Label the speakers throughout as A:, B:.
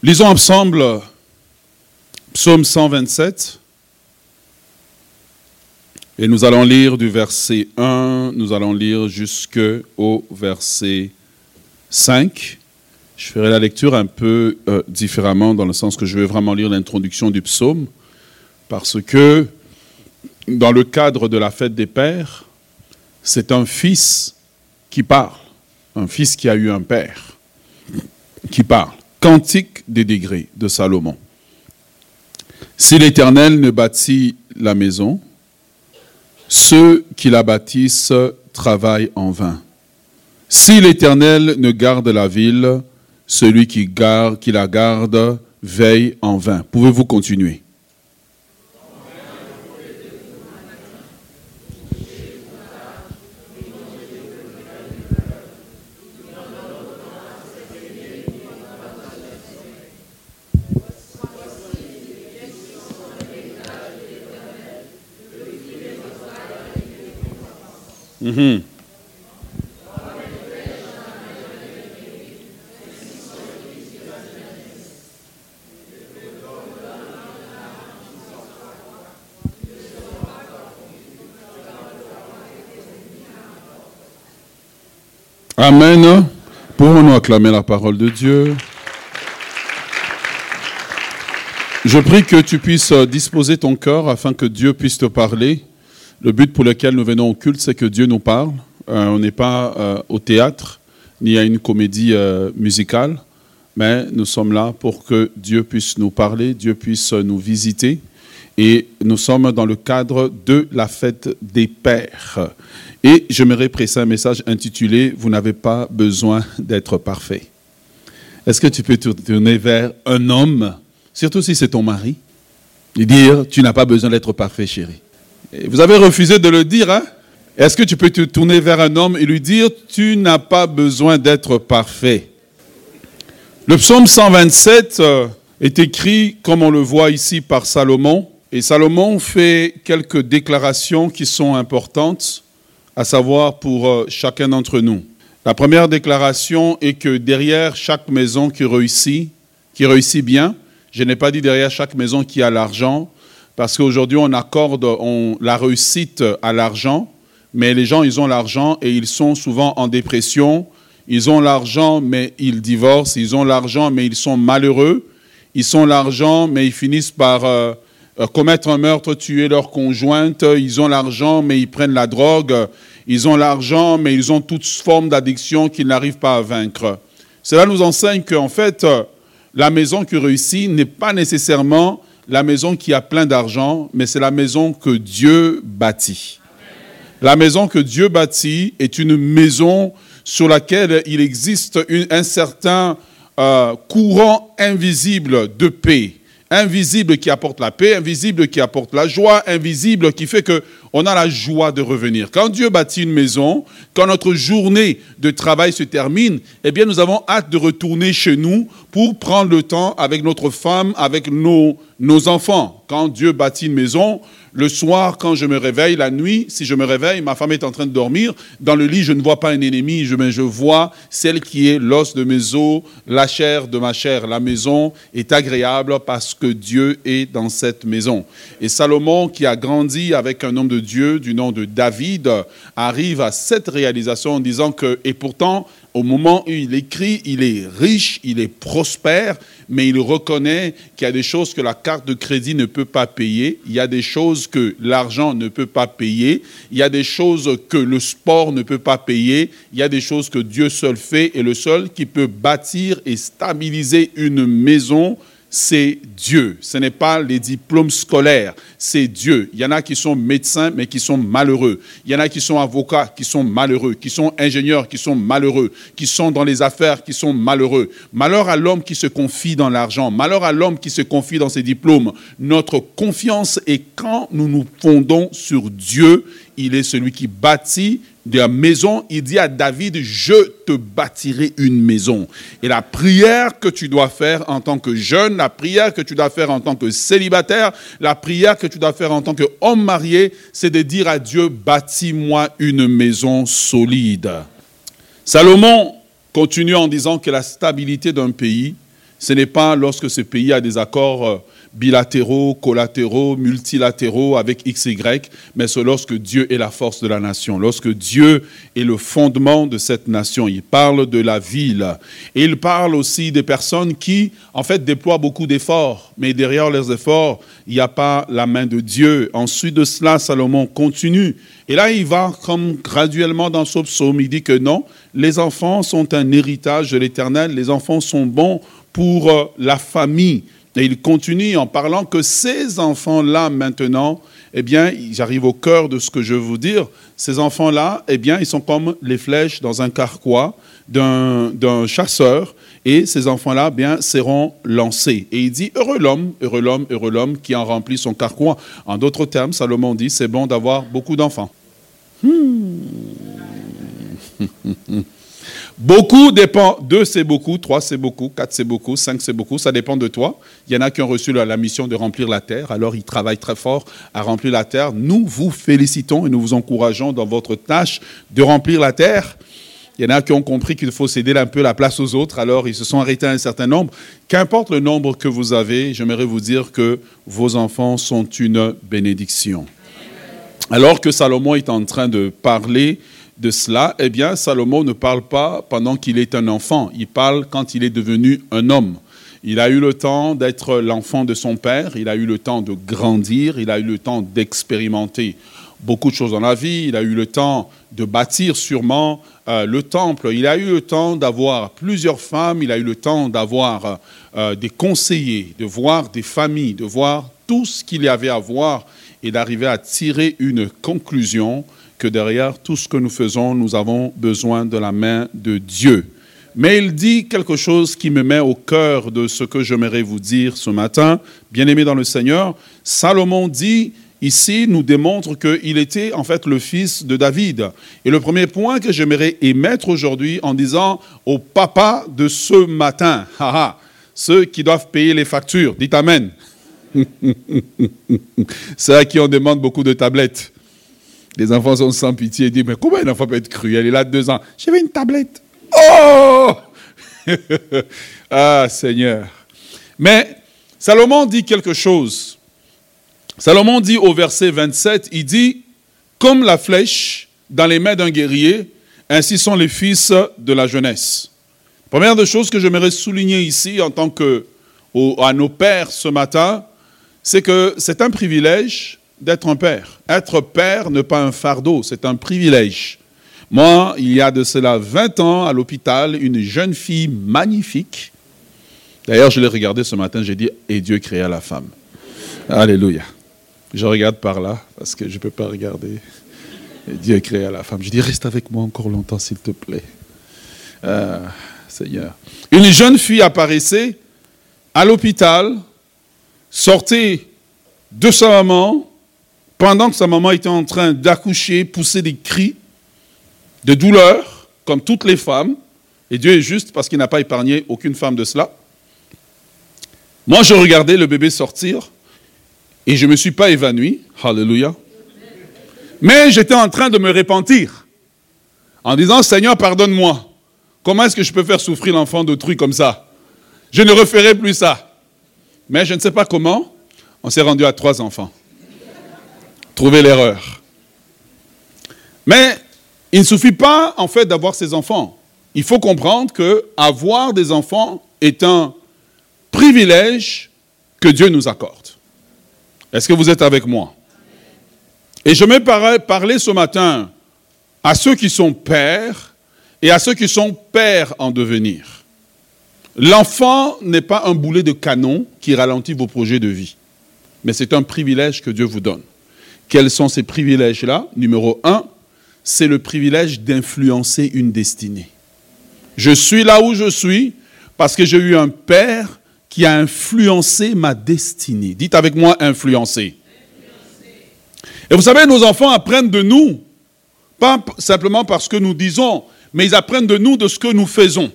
A: Lisons ensemble Psaume 127. Et nous allons lire du verset 1, nous allons lire jusqu'au verset 5. Je ferai la lecture un peu euh, différemment dans le sens que je vais vraiment lire l'introduction du psaume, parce que dans le cadre de la fête des pères, c'est un fils qui parle, un fils qui a eu un père qui parle. Cantique des degrés de Salomon. Si l'Éternel ne bâtit la maison, ceux qui la bâtissent travaillent en vain. Si l'Éternel ne garde la ville, celui qui, garde, qui la garde veille en vain. Pouvez-vous continuer? Mhm. Amen. Pouvons-nous acclamer la parole de Dieu Je prie que tu puisses disposer ton cœur afin que Dieu puisse te parler. Le but pour lequel nous venons au culte, c'est que Dieu nous parle. Euh, on n'est pas euh, au théâtre ni à une comédie euh, musicale, mais nous sommes là pour que Dieu puisse nous parler, Dieu puisse nous visiter. Et nous sommes dans le cadre de la fête des pères. Et j'aimerais presser un message intitulé Vous n'avez pas besoin d'être parfait. Est-ce que tu peux te tourner vers un homme, surtout si c'est ton mari, et dire Tu n'as pas besoin d'être parfait, chérie vous avez refusé de le dire, hein? Est-ce que tu peux te tourner vers un homme et lui dire, tu n'as pas besoin d'être parfait? Le psaume 127 euh, est écrit, comme on le voit ici, par Salomon. Et Salomon fait quelques déclarations qui sont importantes, à savoir pour euh, chacun d'entre nous. La première déclaration est que derrière chaque maison qui réussit, qui réussit bien, je n'ai pas dit derrière chaque maison qui a l'argent, parce qu'aujourd'hui, on accorde la réussite à l'argent, mais les gens, ils ont l'argent et ils sont souvent en dépression. Ils ont l'argent, mais ils divorcent. Ils ont l'argent, mais ils sont malheureux. Ils ont l'argent, mais ils finissent par euh, euh, commettre un meurtre, tuer leur conjointe. Ils ont l'argent, mais ils prennent la drogue. Ils ont l'argent, mais ils ont toutes formes d'addiction qu'ils n'arrivent pas à vaincre. Cela nous enseigne qu'en fait, la maison qui réussit n'est pas nécessairement la maison qui a plein d'argent, mais c'est la maison que Dieu bâtit. La maison que Dieu bâtit est une maison sur laquelle il existe un certain euh, courant invisible de paix. Invisible qui apporte la paix, invisible qui apporte la joie, invisible qui fait que on a la joie de revenir. Quand Dieu bâtit une maison, quand notre journée de travail se termine, eh bien, nous avons hâte de retourner chez nous pour prendre le temps avec notre femme, avec nos, nos enfants. Quand Dieu bâtit une maison, le soir, quand je me réveille, la nuit, si je me réveille, ma femme est en train de dormir. Dans le lit, je ne vois pas un ennemi, mais je vois celle qui est l'os de mes os, la chair de ma chair. La maison est agréable parce que Dieu est dans cette maison. Et Salomon, qui a grandi avec un homme de Dieu du nom de David, arrive à cette réalisation en disant que, et pourtant, au moment où il écrit, il est riche, il est prospère, mais il reconnaît qu'il y a des choses que la carte de crédit ne peut pas payer, il y a des choses que l'argent ne peut pas payer, il y a des choses que le sport ne peut pas payer, il y a des choses que Dieu seul fait et le seul qui peut bâtir et stabiliser une maison, c'est Dieu. Ce n'est pas les diplômes scolaires, c'est Dieu. Il y en a qui sont médecins, mais qui sont malheureux. Il y en a qui sont avocats, qui sont malheureux, qui sont ingénieurs, qui sont malheureux, qui sont dans les affaires, qui sont malheureux. Malheur à l'homme qui se confie dans l'argent, malheur à l'homme qui se confie dans ses diplômes. Notre confiance est quand nous nous fondons sur Dieu, il est celui qui bâtit de la maison, il dit à David, je te bâtirai une maison. Et la prière que tu dois faire en tant que jeune, la prière que tu dois faire en tant que célibataire, la prière que tu dois faire en tant qu'homme marié, c'est de dire à Dieu, bâtis-moi une maison solide. Salomon continue en disant que la stabilité d'un pays Ce n'est pas lorsque ce pays a des accords euh, bilatéraux, collatéraux, multilatéraux avec XY, mais c'est lorsque Dieu est la force de la nation, lorsque Dieu est le fondement de cette nation. Il parle de la ville. Et il parle aussi des personnes qui, en fait, déploient beaucoup d'efforts, mais derrière leurs efforts, il n'y a pas la main de Dieu. Ensuite de cela, Salomon continue. Et là, il va comme graduellement dans ce psaume, il dit que non, les enfants sont un héritage de l'Éternel, les enfants sont bons pour euh, la famille. Et il continue en parlant que ces enfants-là, maintenant, eh bien, j'arrive au cœur de ce que je veux vous dire. Ces enfants-là, eh bien, ils sont comme les flèches dans un carquois d'un chasseur. Et ces enfants-là, bien, seront lancés. Et il dit, heureux l'homme, heureux l'homme, heureux l'homme qui en remplit son carquois. En d'autres termes, Salomon dit, c'est bon d'avoir beaucoup d'enfants. Hmm. Beaucoup dépend. Deux, c'est beaucoup. Trois, c'est beaucoup. Quatre, c'est beaucoup. Cinq, c'est beaucoup. Ça dépend de toi. Il y en a qui ont reçu la, mission de remplir la terre. Alors, ils travaillent très fort à remplir la terre. Nous vous félicitons et nous vous encourageons dans votre tâche de remplir la terre. Il y en a qui ont compris qu'il faut céder un peu la place aux autres, alors ils se sont arrêtés à un certain nombre. Qu'importe le nombre que vous avez, j'aimerais vous dire que vos enfants sont une bénédiction. Alors que Salomon est en train de parler de cela, eh bien, Salomon ne parle pas pendant qu'il est un enfant, il parle quand il est devenu un homme. Il a eu le temps d'être l'enfant de son père, il a eu le temps de grandir, il a eu le temps d'expérimenter beaucoup de choses dans la vie, il a eu le temps de bâtir sûrement euh, le temple, il a eu le temps d'avoir plusieurs femmes, il a eu le temps d'avoir euh, des conseillers, de voir des familles, de voir tout ce qu'il y avait à voir et d'arriver à tirer une conclusion que derrière tout ce que nous faisons, nous avons besoin de la main de Dieu. Mais il dit quelque chose qui me met au cœur de ce que j'aimerais vous dire ce matin. Bien-aimé dans le Seigneur, Salomon dit ici, nous démontre qu'il était en fait le fils de David. Et le premier point que j'aimerais émettre aujourd'hui en disant au papa de ce matin, ceux qui doivent payer les factures, dites Amen. C'est à qui on demande beaucoup de tablettes. Les enfants sont sans pitié et disent, mais comment un enfant peut être cruel? Il a deux ans. J'avais une tablette. Oh Ah Seigneur. Mais Salomon dit quelque chose. Salomon dit au verset 27, il dit, comme la flèche dans les mains d'un guerrier, ainsi sont les fils de la jeunesse. Première des choses que j'aimerais souligner ici en tant que à nos pères ce matin, c'est que c'est un privilège d'être un père. Être père n'est pas un fardeau, c'est un privilège. Moi, il y a de cela 20 ans, à l'hôpital, une jeune fille magnifique. D'ailleurs, je l'ai regardée ce matin, j'ai dit, et Dieu créa la femme. Alléluia. Je regarde par là, parce que je ne peux pas regarder. Et Dieu créa la femme. Je dis, reste avec moi encore longtemps, s'il te plaît. Ah, Seigneur. Une jeune fille apparaissait à l'hôpital, sortait de sa maman, pendant que sa maman était en train d'accoucher, pousser des cris de douleur, comme toutes les femmes, et Dieu est juste parce qu'il n'a pas épargné aucune femme de cela. Moi, je regardais le bébé sortir et je ne me suis pas évanoui. Hallelujah. Mais j'étais en train de me repentir en disant Seigneur, pardonne-moi. Comment est-ce que je peux faire souffrir l'enfant d'autrui comme ça? Je ne referai plus ça. Mais je ne sais pas comment, on s'est rendu à trois enfants trouver l'erreur. Mais il ne suffit pas, en fait, d'avoir ces enfants. Il faut comprendre que avoir des enfants est un privilège que Dieu nous accorde. Est-ce que vous êtes avec moi? Et je vais parler ce matin à ceux qui sont pères et à ceux qui sont pères en devenir. L'enfant n'est pas un boulet de canon qui ralentit vos projets de vie, mais c'est un privilège que Dieu vous donne. Quels sont ces privilèges-là? Numéro un, c'est le privilège d'influencer une destinée. Je suis là où je suis parce que j'ai eu un père qui a influencé ma destinée. Dites avec moi influencer. Et vous savez, nos enfants apprennent de nous, pas simplement parce que nous disons, mais ils apprennent de nous de ce que nous faisons.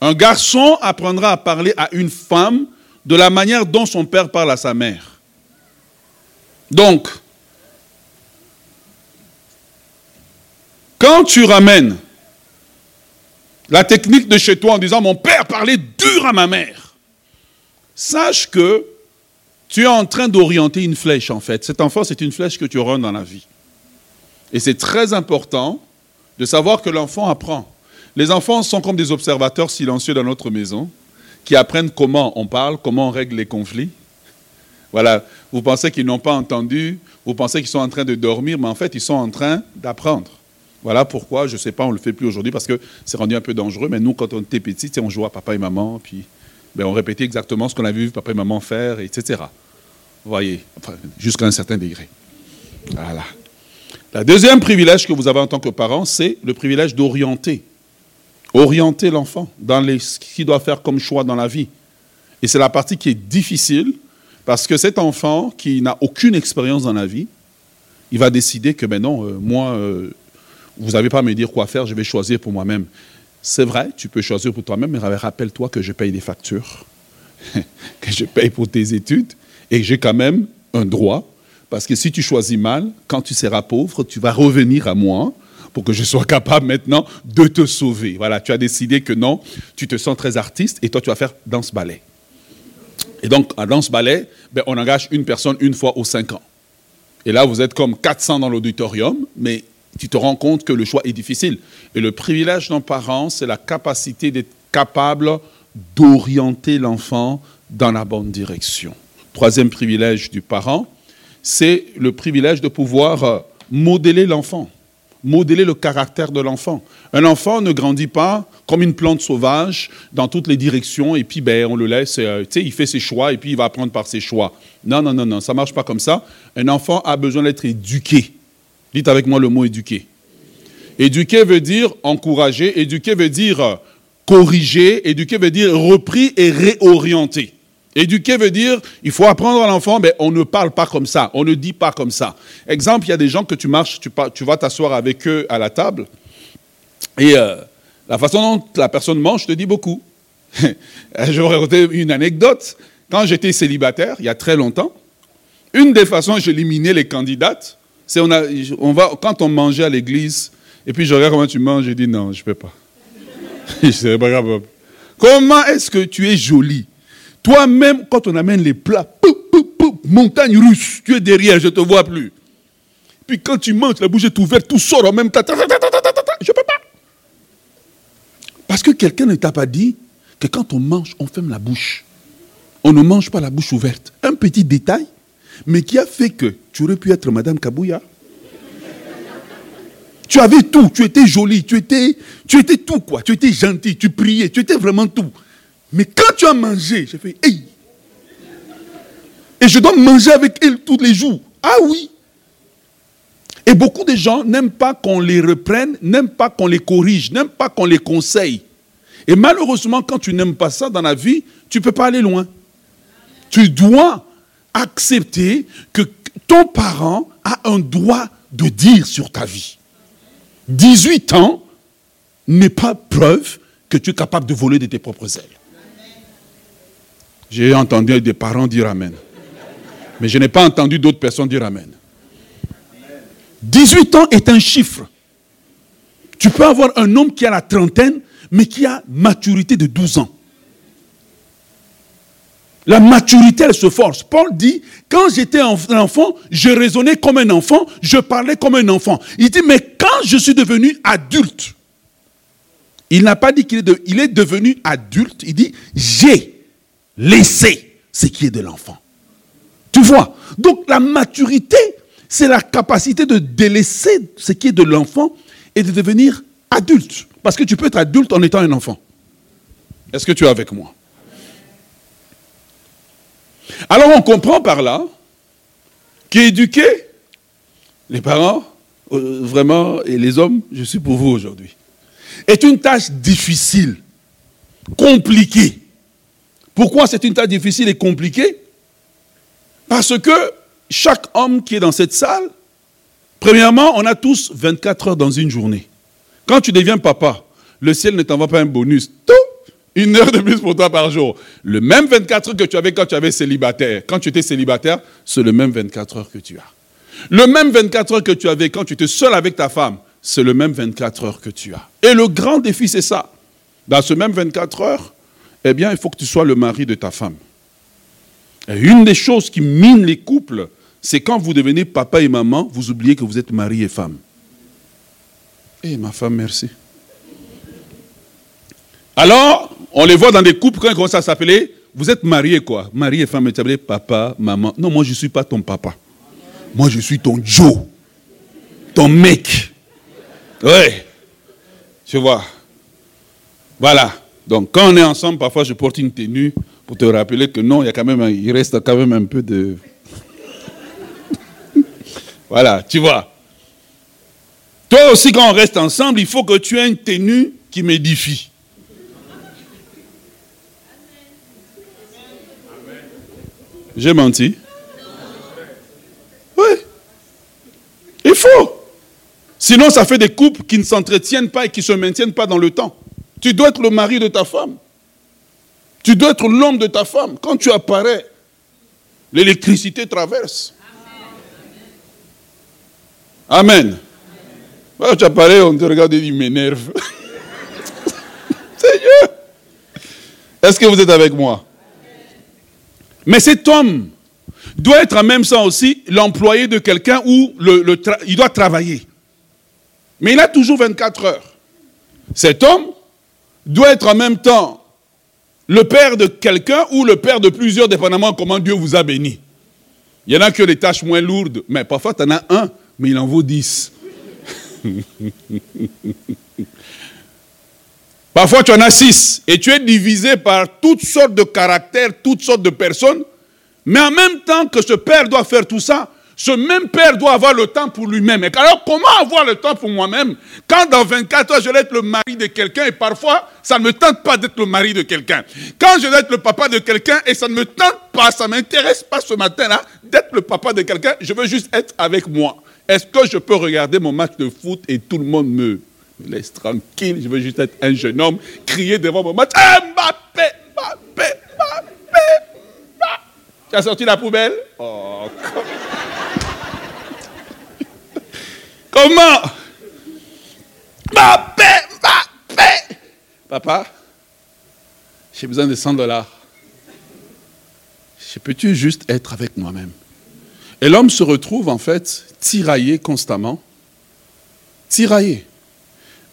A: Un garçon apprendra à parler à une femme de la manière dont son père parle à sa mère. Donc, Quand tu ramènes la technique de chez toi en disant mon père parlait dur à ma mère, sache que tu es en train d'orienter une flèche, en fait. Cet enfant, c'est une flèche que tu auras dans la vie. Et c'est très important de savoir que l'enfant apprend. Les enfants sont comme des observateurs silencieux dans notre maison, qui apprennent comment on parle, comment on règle les conflits. Voilà, vous pensez qu'ils n'ont pas entendu, vous pensez qu'ils sont en train de dormir, mais en fait, ils sont en train d'apprendre. Voilà pourquoi, je ne sais pas, on ne le fait plus aujourd'hui parce que c'est rendu un peu dangereux, mais nous, quand on était petits, on jouait à papa et maman, puis ben, on répétait exactement ce qu'on avait vu papa et maman faire, etc. Vous voyez, jusqu'à un certain degré. Voilà. Le deuxième privilège que vous avez en tant que parent, c'est le privilège d'orienter. Orienter l'enfant dans les, ce qu'il doit faire comme choix dans la vie. Et c'est la partie qui est difficile parce que cet enfant qui n'a aucune expérience dans la vie, il va décider que, ben non, euh, moi, euh, vous n'avez pas à me dire quoi faire, je vais choisir pour moi-même. C'est vrai, tu peux choisir pour toi-même, mais rappelle-toi que je paye des factures, que je paye pour tes études, et j'ai quand même un droit, parce que si tu choisis mal, quand tu seras pauvre, tu vas revenir à moi pour que je sois capable maintenant de te sauver. Voilà, tu as décidé que non, tu te sens très artiste, et toi tu vas faire danse-ballet. Et donc, à danse-ballet, ben, on engage une personne une fois aux cinq ans. Et là, vous êtes comme 400 dans l'auditorium, mais tu te rends compte que le choix est difficile. Et le privilège d'un parent, c'est la capacité d'être capable d'orienter l'enfant dans la bonne direction. Troisième privilège du parent, c'est le privilège de pouvoir euh, modeler l'enfant, modeler le caractère de l'enfant. Un enfant ne grandit pas comme une plante sauvage dans toutes les directions et puis ben, on le laisse, euh, il fait ses choix et puis il va apprendre par ses choix. Non, non, non, non, ça ne marche pas comme ça. Un enfant a besoin d'être éduqué. Dites avec moi le mot éduquer. Éduquer veut dire encourager, éduquer veut dire corriger, éduquer veut dire repris et réorienter. Éduquer veut dire, il faut apprendre à l'enfant, mais on ne parle pas comme ça, on ne dit pas comme ça. Exemple, il y a des gens que tu marches, tu, tu vas t'asseoir avec eux à la table, et euh, la façon dont la personne mange te dit beaucoup. Je vais raconter une anecdote. Quand j'étais célibataire, il y a très longtemps, une des façons j'éliminais les candidates, on, va, quand on mangeait à l'église, et puis je regarde comment tu manges, je dis non, je ne peux pas. je pas grave. Comment est-ce que tu es jolie Toi-même, quand on amène les plats, montagne russe, tu es derrière, je ne te vois plus. Puis quand tu manges, la bouche est ouverte, tout sort en même temps. Je ne peux pas. Parce que quelqu'un ne t'a pas dit que quand on mange, on ferme la bouche. On ne mange pas la bouche ouverte. Un petit détail, mais qui a fait que tu aurais pu être Madame Kabouya. Tu avais tout, tu étais jolie, tu étais, tu étais tout quoi, tu étais gentil, tu priais, tu étais vraiment tout. Mais quand tu as mangé, j'ai fait, hey, et je dois manger avec elle tous les jours. Ah oui. Et beaucoup de gens n'aiment pas qu'on les reprenne, n'aiment pas qu'on les corrige, n'aiment pas qu'on les conseille. Et malheureusement, quand tu n'aimes pas ça dans la vie, tu ne peux pas aller loin. Tu dois accepter que ton parent a un droit de dire sur ta vie. 18 ans n'est pas preuve que tu es capable de voler de tes propres ailes. J'ai entendu des parents dire Amen. Mais je n'ai pas entendu d'autres personnes dire Amen. 18 ans est un chiffre. Tu peux avoir un homme qui a la trentaine, mais qui a maturité de 12 ans. La maturité, elle se force. Paul dit, quand j'étais enfant, je raisonnais comme un enfant, je parlais comme un enfant. Il dit, mais quand je suis devenu adulte, il n'a pas dit qu'il est, il est devenu adulte, il dit, j'ai laissé ce qui est de l'enfant. Tu vois? Donc la maturité, c'est la capacité de délaisser ce qui est de l'enfant et de devenir adulte. Parce que tu peux être adulte en étant un enfant. Est-ce que tu es avec moi? Alors on comprend par là qu'éduquer les parents, euh, vraiment, et les hommes, je suis pour vous aujourd'hui, est une tâche difficile, compliquée. Pourquoi c'est une tâche difficile et compliquée? Parce que chaque homme qui est dans cette salle, premièrement, on a tous 24 heures dans une journée. Quand tu deviens papa, le ciel ne t'envoie pas un bonus. Tout une heure de plus pour toi par jour. Le même 24 heures que tu avais quand tu avais célibataire. Quand tu étais célibataire, c'est le même 24 heures que tu as. Le même 24 heures que tu avais quand tu étais seul avec ta femme, c'est le même 24 heures que tu as. Et le grand défi, c'est ça. Dans ce même 24 heures, eh bien, il faut que tu sois le mari de ta femme. Et une des choses qui mine les couples, c'est quand vous devenez papa et maman, vous oubliez que vous êtes mari et femme. Eh, ma femme, merci. Alors, on les voit dans des couples quand ils commencent à s'appeler, vous êtes mariés quoi Mari et femme, appelez papa, maman. Non, moi je ne suis pas ton papa. Moi je suis ton Joe. Ton mec. Ouais. Tu vois. Voilà. Donc quand on est ensemble, parfois je porte une tenue pour te rappeler que non, il y a quand même, il reste quand même un peu de. voilà, tu vois. Toi aussi, quand on reste ensemble, il faut que tu aies une tenue qui m'édifie. J'ai menti Oui. Il faut. Sinon, ça fait des couples qui ne s'entretiennent pas et qui ne se maintiennent pas dans le temps. Tu dois être le mari de ta femme. Tu dois être l'homme de ta femme. Quand tu apparais, l'électricité traverse. Amen. Quand tu apparais, on te regarde et il m'énerve. Seigneur. Est-ce que vous êtes avec moi? Mais cet homme doit être en même temps aussi l'employé de quelqu'un où il doit travailler. Mais il a toujours 24 heures. Cet homme doit être en même temps le père de quelqu'un ou le père de plusieurs, dépendamment comment Dieu vous a béni. Il y en a qui ont des tâches moins lourdes, mais parfois tu en as un, mais il en vaut dix. parfois tu en as six, et tu es divisé par toutes sortes de caractères, toutes sortes de personnes, mais en même temps que ce père doit faire tout ça, ce même père doit avoir le temps pour lui-même. Alors, comment avoir le temps pour moi-même quand dans 24 heures, je vais être le mari de quelqu'un et parfois, ça ne me tente pas d'être le mari de quelqu'un. Quand je vais être le papa de quelqu'un et ça ne me tente pas, ça ne m'intéresse pas ce matin-là d'être le papa de quelqu'un, je veux juste être avec moi. Est-ce que je peux regarder mon match de foot et tout le monde me, laisse tranquille Je veux juste être un jeune homme, crier devant mon match. Mbappé, Mbappé, Mbappé, Mbappé. Tu as sorti la poubelle? Oh, Comment? Mbappé, Mbappé. Papa, j'ai besoin de 100 dollars. Peux-tu juste être avec moi-même? Et l'homme se retrouve en fait tiraillé constamment. Tiraillé.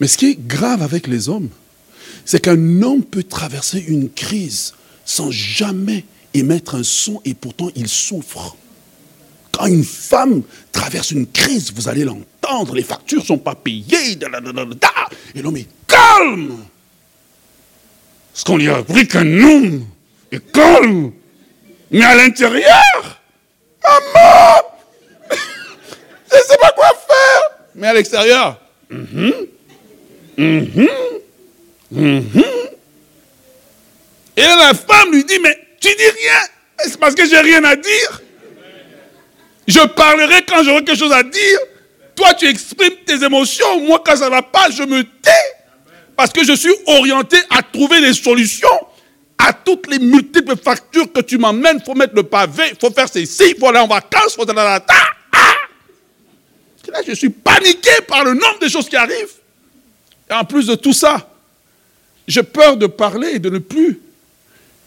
A: Mais ce qui est grave avec les hommes, c'est qu'un homme peut traverser une crise sans jamais émettre un son et pourtant il souffre. Quand une femme traverse une crise, vous allez l'entendre, les factures ne sont pas payées, et l'homme est calme. Parce qu'on lui a appris qu'un homme est calme. Mais à l'intérieur, maman, je ne sais pas quoi faire. Mais à l'extérieur, mm-hmm, mm-hmm, mm-hmm. et la femme lui dit, mais tu dis rien. C'est parce que j'ai rien à dire. Je parlerai quand j'aurai quelque chose à dire. Toi, tu exprimes tes émotions. Moi, quand ça ne va pas, je me tais. Parce que je suis orienté à trouver des solutions à toutes les multiples factures que tu m'emmènes. Il faut mettre le pavé, il faut faire ceci, il faut aller en vacances, il faut! Là, je suis paniqué par le nombre de choses qui arrivent. En plus de tout ça, j'ai peur de parler et de ne plus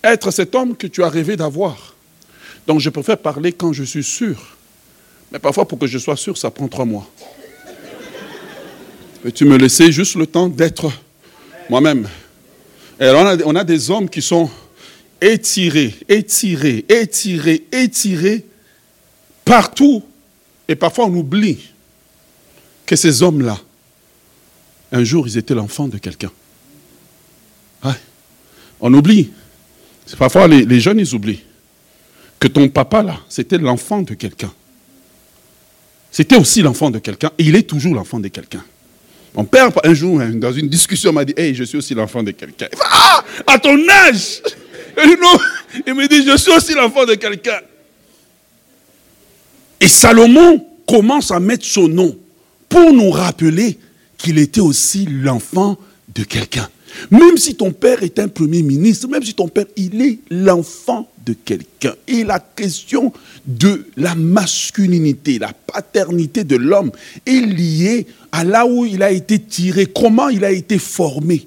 A: être cet homme que tu as rêvé d'avoir. Donc je préfère parler quand je suis sûr mais parfois, pour que je sois sûr, ça prend trois mois. Peux-tu me laisser juste le temps d'être moi-même Et alors, on a des hommes qui sont étirés, étirés, étirés, étirés partout. Et parfois, on oublie que ces hommes-là, un jour, ils étaient l'enfant de quelqu'un. On oublie. Parfois, les, jeunes, ils oublient que ton papa, là, c'était l'enfant de quelqu'un. C'était aussi l'enfant de quelqu'un et il est toujours l'enfant de quelqu'un. Mon père, un jour, hein, dans une discussion, m'a dit Hey, je suis aussi l'enfant de quelqu'un. Ah, à ton âge Il me dit Je suis aussi l'enfant de quelqu'un. Et Salomon commence à mettre son nom pour nous rappeler qu'il était aussi l'enfant de quelqu'un. Même si ton père est un premier ministre, même si ton père, il est l'enfant de quelqu'un. Et la question de la masculinité, la paternité de l'homme est liée à là où il a été tiré, comment il a été formé.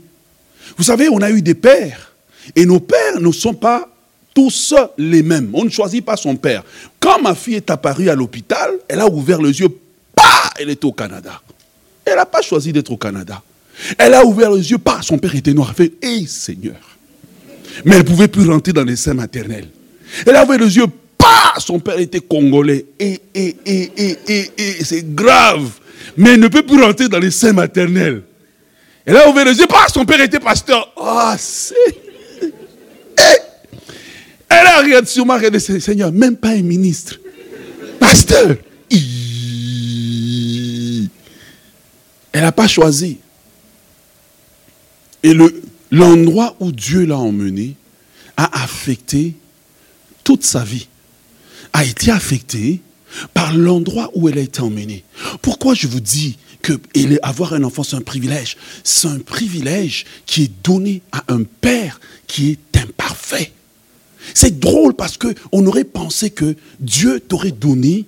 A: Vous savez, on a eu des pères, et nos pères ne sont pas tous les mêmes. On ne choisit pas son père. Quand ma fille est apparue à l'hôpital, elle a ouvert les yeux, pas, elle est au Canada. Elle n'a pas choisi d'être au Canada. Elle a ouvert les yeux, pas, son père était noir. Elle fait, hé Seigneur. Mais elle ne pouvait plus rentrer dans les seins maternels. Elle a ouvert les yeux, pas, son père était congolais. Et, et, et, et, et, et c'est grave. Mais elle ne peut plus rentrer dans les seins maternels. Elle a ouvert les yeux, pas, son père était pasteur. Ah, c'est. Elle a regardé moi, regardé, Seigneur, même pas un ministre. Pasteur. Elle n'a pas choisi. Et l'endroit où Dieu l'a emmené a affecté toute sa vie. A été affecté par l'endroit où elle a été emmenée. Pourquoi je vous dis que avoir un enfant, c'est un privilège? C'est un privilège qui est donné à un père qui est imparfait. C'est drôle parce qu'on aurait pensé que Dieu t'aurait donné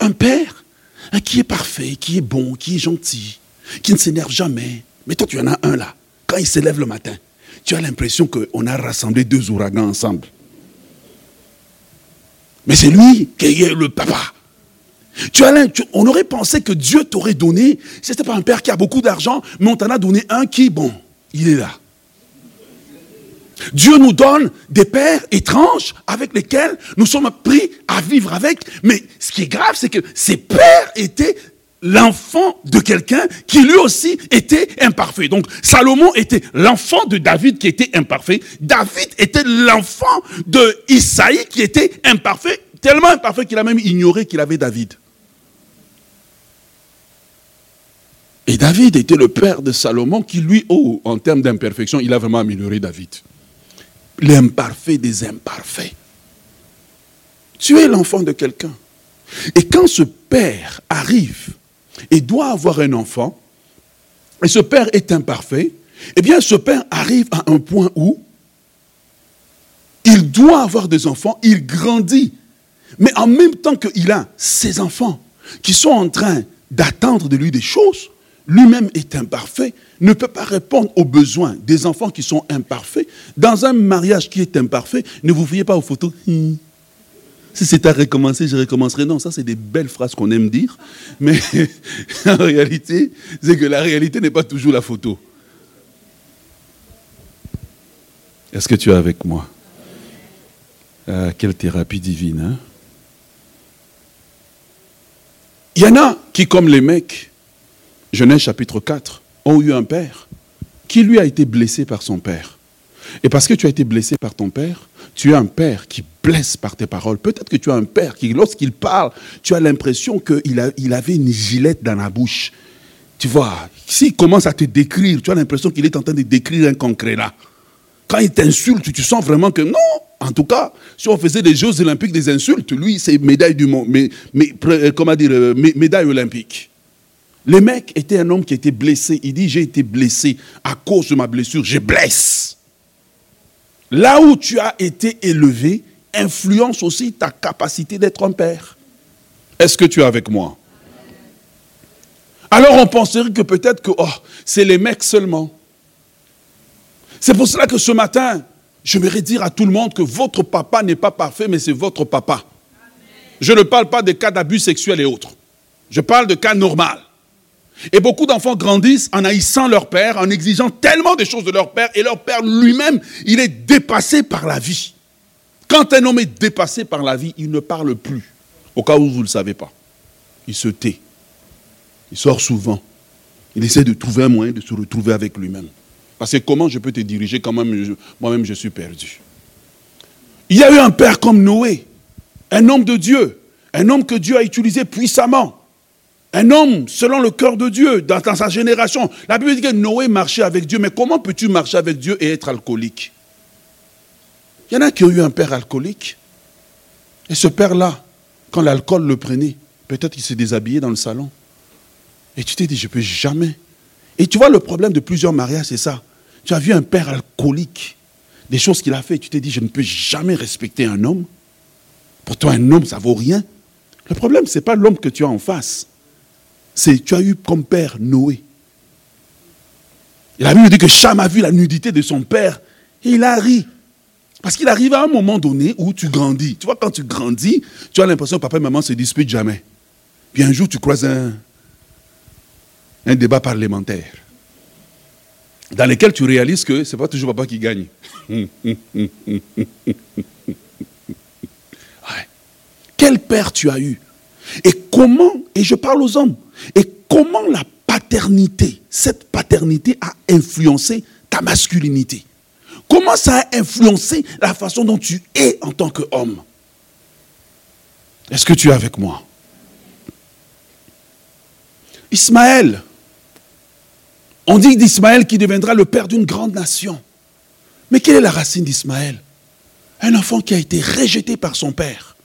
A: un père hein, qui est parfait, qui est bon, qui est gentil, qui ne s'énerve jamais. Mais toi, tu en as un là. Quand il s'élève le matin, tu as l'impression qu'on a rassemblé deux ouragans ensemble. Mais c'est lui qui est le papa. Tu as, on aurait pensé que Dieu t'aurait donné, ce n'était pas un père qui a beaucoup d'argent, mais on t'en a donné un qui, bon, il est là. Dieu nous donne des pères étranges avec lesquels nous sommes pris à vivre avec. Mais ce qui est grave, c'est que ces pères étaient l'enfant de quelqu'un qui lui aussi était imparfait. Donc Salomon était l'enfant de David qui était imparfait. David était l'enfant de Isaïe qui était imparfait, tellement imparfait qu'il a même ignoré qu'il avait David. Et David était le père de Salomon qui, lui, oh, en termes d'imperfection, il a vraiment amélioré David l'imparfait des imparfaits. Tu es l'enfant de quelqu'un. Et quand ce père arrive et doit avoir un enfant, et ce père est imparfait, eh bien ce père arrive à un point où il doit avoir des enfants, il grandit. Mais en même temps qu'il a ses enfants qui sont en train d'attendre de lui des choses, lui-même est imparfait, ne peut pas répondre aux besoins des enfants qui sont imparfaits. Dans un mariage qui est imparfait, ne vous fiez pas aux photos. Si c'est à recommencer, je recommencerai. Non, ça, c'est des belles phrases qu'on aime dire. Mais en réalité, c'est que la réalité n'est pas toujours la photo. Est-ce que tu es avec moi? Ah, Quelle thérapie divine. Hein? Il y en a qui, comme les mecs, Genèse chapitre 4, ont eu un père qui lui a été blessé par son père. Et parce que tu as été blessé par ton père, tu as un père qui blesse par tes paroles. Peut-être que tu as un père qui, lorsqu'il parle, tu as l'impression qu'il avait une gilette dans la bouche. Tu vois, s'il commence à te décrire, tu as l'impression qu'il est en train de décrire un concret là. Quand il t'insulte, tu sens vraiment que non. En tout cas, si on faisait des Jeux olympiques des insultes, lui, c'est médaille du monde, mais, mais comment dire, euh, médaille olympique. Le mec était un homme qui était blessé. Il dit, j'ai été blessé à cause de ma blessure. Je blesse. Là où tu as été élevé influence aussi ta capacité d'être un père. Est-ce que tu es avec moi? Alors on penserait que peut-être que oh, c'est les mecs seulement. C'est pour cela que ce matin, je voudrais dire à tout le monde que votre papa n'est pas parfait, mais c'est votre papa. Je ne parle pas des cas d'abus sexuels et autres. Je parle de cas normaux. Et beaucoup d'enfants grandissent en haïssant leur père, en exigeant tellement de choses de leur père, et leur père lui-même, il est dépassé par la vie. Quand un homme est dépassé par la vie, il ne parle plus. Au cas où vous ne le savez pas. Il se tait. Il sort souvent. Il essaie de trouver un moyen de se retrouver avec lui-même. Parce que comment je peux te diriger quand même, moi-même je suis perdu? Il y a eu un père comme Noé, un homme de Dieu, un homme que Dieu a utilisé puissamment. Un homme selon le cœur de Dieu, dans, sa génération. La Bible dit que Noé marchait avec Dieu, mais comment peux-tu marcher avec Dieu et être alcoolique? Il y en a qui ont eu un père alcoolique. Et ce père-là, quand l'alcool le prenait, peut-être qu'il s'est déshabillé dans le salon. Et tu t'es dit, je ne peux jamais. Et tu vois, le problème de plusieurs mariages, c'est ça. Tu as vu un père alcoolique, des choses qu'il a fait, et tu t'es dit, je ne peux jamais respecter un homme. Pour toi, un homme, ça vaut rien. Le problème, ce n'est pas l'homme que tu as en face c'est tu as eu comme père Noé. La Bible dit que Cham a vu la nudité de son père et il a ri. Parce qu'il arrive à un moment donné où tu grandis. Tu vois, quand tu grandis, tu as l'impression que papa et maman se disputent jamais. Puis un jour, tu croises un, un débat parlementaire dans lequel tu réalises que ce n'est pas toujours papa qui gagne. Quel père tu as eu? Et comment, et je parle aux hommes, et comment la paternité, cette paternité a influencé ta masculinité? Comment ça a influencé la façon dont tu es en tant qu'homme? Est-ce que tu es avec moi? Ismaël, on dit d'Ismaël qui deviendra le père d'une grande nation. Mais quelle est la racine d'Ismaël? Un enfant qui a été rejeté par son père.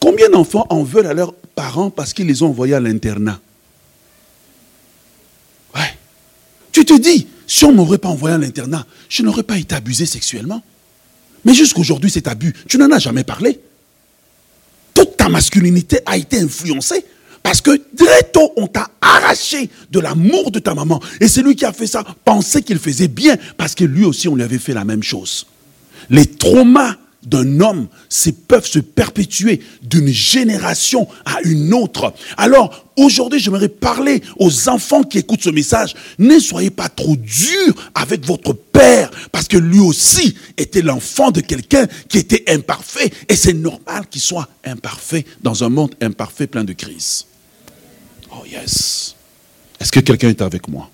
A: Combien d'enfants en veulent à leurs parents parce qu'ils les ont envoyés à l'internat Ouais. Tu te dis, si on ne m'aurait pas envoyé à l'internat, je n'aurais pas été abusé sexuellement. Mais jusqu'aujourd'hui, cet abus, tu n'en as jamais parlé. Toute ta masculinité a été influencée parce que très tôt, on t'a arraché de l'amour de ta maman. Et celui qui a fait ça pensait qu'il faisait bien parce que lui aussi, on lui avait fait la même chose. Les traumas d'un homme peuvent se perpétuer d'une génération à une autre. Alors, aujourd'hui, j'aimerais parler aux enfants qui écoutent ce message. Ne soyez pas trop durs avec votre père, parce que lui aussi était l'enfant de quelqu'un qui était imparfait. Et c'est normal qu'il soit imparfait dans un monde imparfait plein de crises. Oh yes. Est-ce que quelqu'un est avec moi?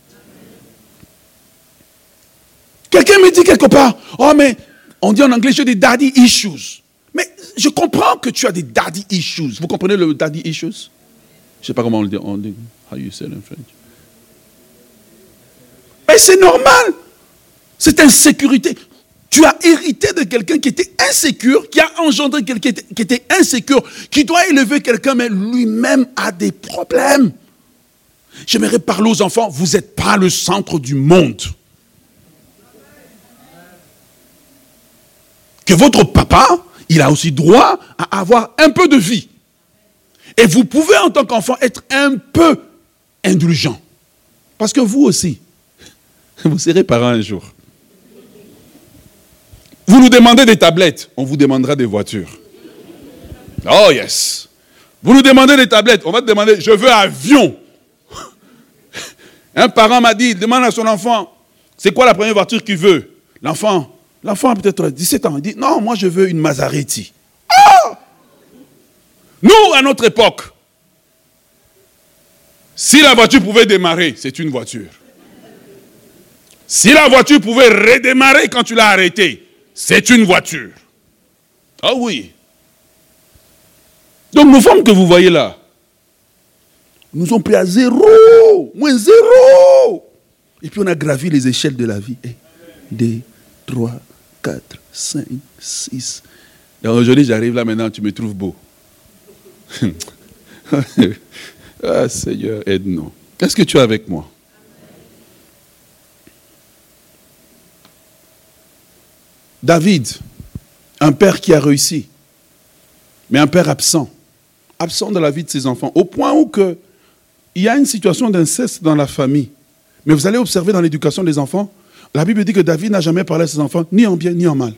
A: Quelqu'un me dit quelque part, oh mais on dit en anglais, j'ai des daddy issues. Mais je comprends que tu as des daddy issues. Vous comprenez le daddy issues? Je ne sais pas comment on le dit. How you say in French? Mais c'est normal. C'est insécurité. Tu as hérité de quelqu'un qui était insécure, qui a engendré quelqu'un qui était insécure, qui doit élever quelqu'un, mais lui-même a des problèmes. J'aimerais parler aux enfants, vous n'êtes pas le centre du monde. Que votre papa, il a aussi droit à avoir un peu de vie. Et vous pouvez en tant qu'enfant être un peu indulgent. Parce que vous aussi, vous serez parent un jour. Vous nous demandez des tablettes, on vous demandera des voitures. Oh yes. Vous nous demandez des tablettes, on va te demander, je veux avion. Un parent m'a dit, demande à son enfant, c'est quoi la première voiture qu'il veut? L'enfant, l'enfant a peut-être 17 ans, il dit, non, moi je veux une Maserati. Ah Nous, à notre époque, si la voiture pouvait démarrer, c'est une voiture. Si la voiture pouvait redémarrer quand tu l'as arrêtée, c'est une voiture. Ah oui. Donc nos femmes que vous voyez là, nous ont pris à zéro, moins zéro. Et puis on a gravi les échelles de la vie. 1, 2, 3, 4, 5, 6. Et aujourd'hui, j'arrive là maintenant, tu me trouves beau. ah Seigneur, aide-nous. Qu'est-ce que tu as avec moi? David, un père qui a réussi, mais un père absent, absent de la vie de ses enfants, au point où que, il y a une situation d'inceste dans la famille. Mais vous allez observer dans l'éducation des enfants, la Bible dit que David n'a jamais parlé à ses enfants, ni en bien, ni en mal.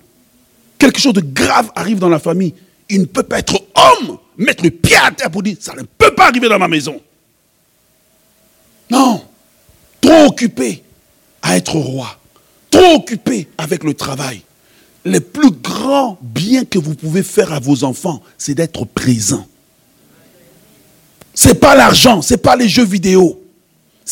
A: Quelque chose de grave arrive dans la famille. Il ne peut pas être homme, mettre le pied à terre pour dire, ça ne peut pas arriver dans ma maison. Non, trop occupé à être roi, trop occupé avec le travail le plus grand bien que vous pouvez faire à vos enfants, c'est d'être présent. Ce n'est pas l'argent, ce n'est pas les jeux vidéo.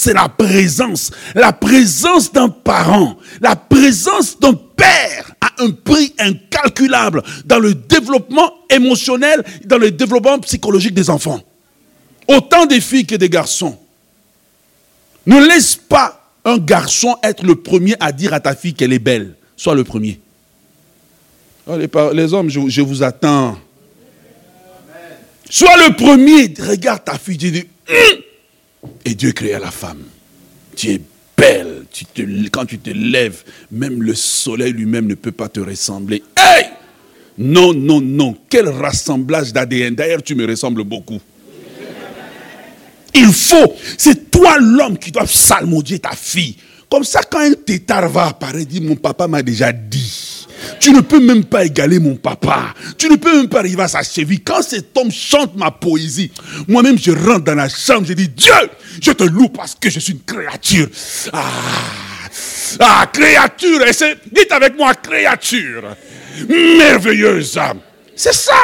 A: C'est la présence. La présence d'un parent, la présence d'un père a un prix incalculable dans le développement émotionnel, dans le développement psychologique des enfants. Autant des filles que des garçons. Ne laisse pas un garçon être le premier à dire à ta fille qu'elle est belle. Sois le premier. Oh, les, hommes, je, vous attends. Sois le premier, regarde ta fille, tu dis, hum! Et Dieu créa la femme. Tu es belle, tu te, quand tu te lèves, même le soleil lui-même ne peut pas te ressembler. Hey! Non, non, non, quel rassemblage d'ADN. D'ailleurs, tu me ressembles beaucoup. Il faut, c'est toi l'homme qui doit salmodier ta fille. Comme ça, quand un tétard va apparaître, dit, mon papa m'a déjà dit.
B: Tu ne peux même pas égaler mon papa. Tu ne peux même pas arriver à sa cheville. Quand cet homme chante ma poésie, moi-même je rentre dans la chambre, je dis Dieu, je te loue parce que je suis une créature. Ah, ah créature. Et dites avec moi, créature. Merveilleuse. C'est ça.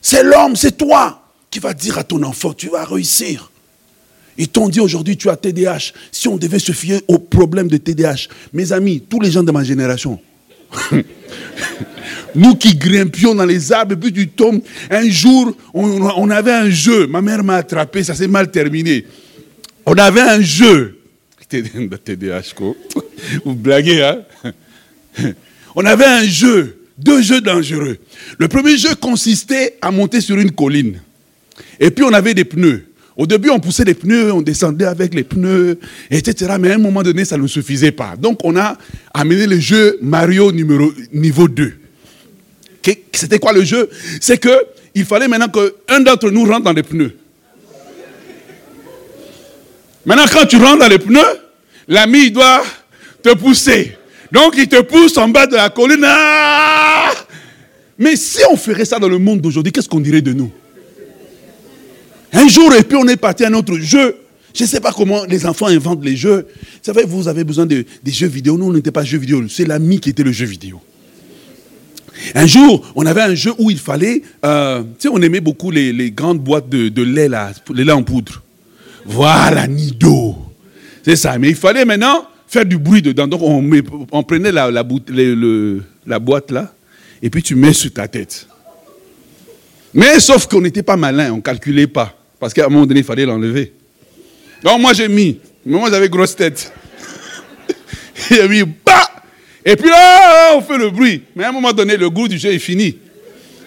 B: C'est l'homme, c'est toi qui va dire à ton enfant, tu vas réussir. Ils t'ont dit aujourd'hui, tu as TDAH. Si on devait se fier au problème de TDAH, mes amis, tous les gens de ma génération, nous qui grimpions dans les arbres, puis du tombe, un jour, on, avait un jeu. Ma mère m'a attrapé, ça s'est mal terminé. On avait un jeu. TDAH, vous blaguez, hein? On avait un jeu, deux jeux dangereux. Le premier jeu consistait à monter sur une colline. Et puis on avait des pneus. Au début, on poussait les pneus, on descendait avec les pneus, etc. Mais à un moment donné, ça ne suffisait pas. Donc, on a amené le jeu Mario niveau 2. C'était quoi le jeu? C'est qu'il fallait maintenant qu'un d'entre nous rentre dans les pneus. Maintenant, quand tu rentres dans les pneus, l'ami doit te pousser. Donc, il te pousse en bas de la colline. Ah! Mais si on ferait ça dans le monde d'aujourd'hui, qu'est-ce qu'on dirait de nous? Un jour, et puis on est parti à un autre jeu. Je ne sais pas comment les enfants inventent les jeux. Vous savez, vous avez besoin de, des jeux vidéo. Nous, on n'était pas jeux vidéo. C'est l'ami qui était le jeu vidéo. Un jour, on avait un jeu où il fallait. Euh, tu sais, on aimait beaucoup les, grandes boîtes de, lait, là, les lait en poudre. Voilà, Nido. C'est ça. Mais il fallait maintenant faire du bruit dedans. Donc, on, prenait la boîte là, et puis tu mets sur ta tête. Mais sauf qu'on n'était pas malin, on ne calculait pas. Parce qu'à un moment donné, il fallait l'enlever. Donc moi j'ai mis. Mais moi j'avais grosse tête. J'ai mis bah Et puis là, on fait le bruit. Mais à un moment donné, le goût du jeu est fini.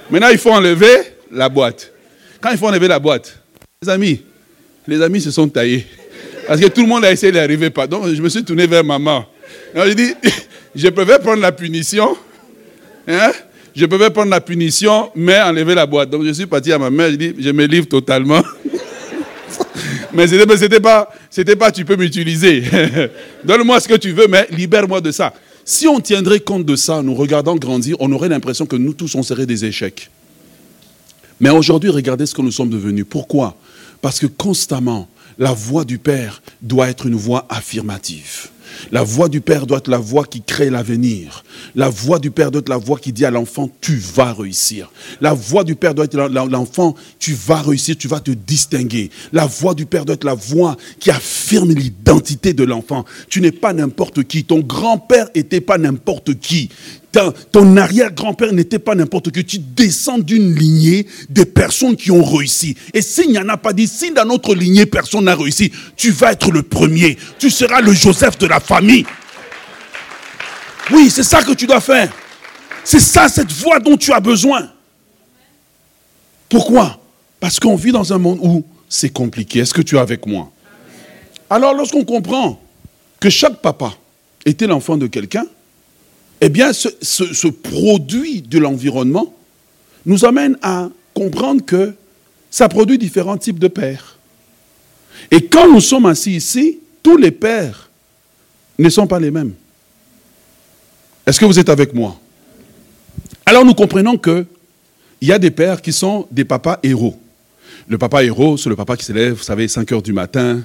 B: Maintenant, il faut enlever la boîte. Quand il faut enlever la boîte, les amis, les amis se sont taillés. Parce que tout le monde a essayé d'arriver pas. Donc je me suis tourné vers maman. Alors j'ai dit, je préfère prendre la punition. Hein, je pouvais prendre la punition, mais enlever la boîte. Donc je suis parti à ma mère, je dis, je me livre totalement. mais ce n'était pas, c'était pas, tu peux m'utiliser. Donne-moi ce que tu veux, mais libère-moi de ça. Si on tiendrait compte de ça, nous regardant grandir, on aurait l'impression que nous tous, on serait des échecs. Mais aujourd'hui, regardez ce que nous sommes devenus. Pourquoi? Parce que constamment, la voix du Père doit être une voix affirmative. La voix du Père doit être la voix qui crée l'avenir. La voix du Père doit être la voix qui dit à l'enfant, tu vas réussir. La voix du Père doit être l'enfant, tu vas réussir, tu vas te distinguer. La voix du Père doit être la voix qui affirme l'identité de l'enfant. Tu n'es pas n'importe qui. Ton grand-père n'était pas n'importe qui ton arrière-grand-père n'était pas n'importe qui. Tu descends d'une lignée de personnes qui ont réussi. Et s'il n'y en a pas dit, si dans notre lignée personne n'a réussi, tu vas être le premier. Tu seras le Joseph de la famille. Oui, c'est ça que tu dois faire. C'est ça, cette voix dont tu as besoin. Pourquoi? Parce qu'on vit dans un monde où c'est compliqué. Est-ce que tu es avec moi? Alors lorsqu'on comprend que chaque papa était l'enfant de quelqu'un, eh bien, ce, produit de l'environnement nous amène à comprendre que ça produit différents types de pères. Et quand nous sommes assis ici, tous les pères ne sont pas les mêmes. Est-ce que vous êtes avec moi? Alors nous comprenons qu'il y a des pères qui sont des papas héros. Le papa héros, c'est le papa qui se lève, vous savez, 5 heures du matin,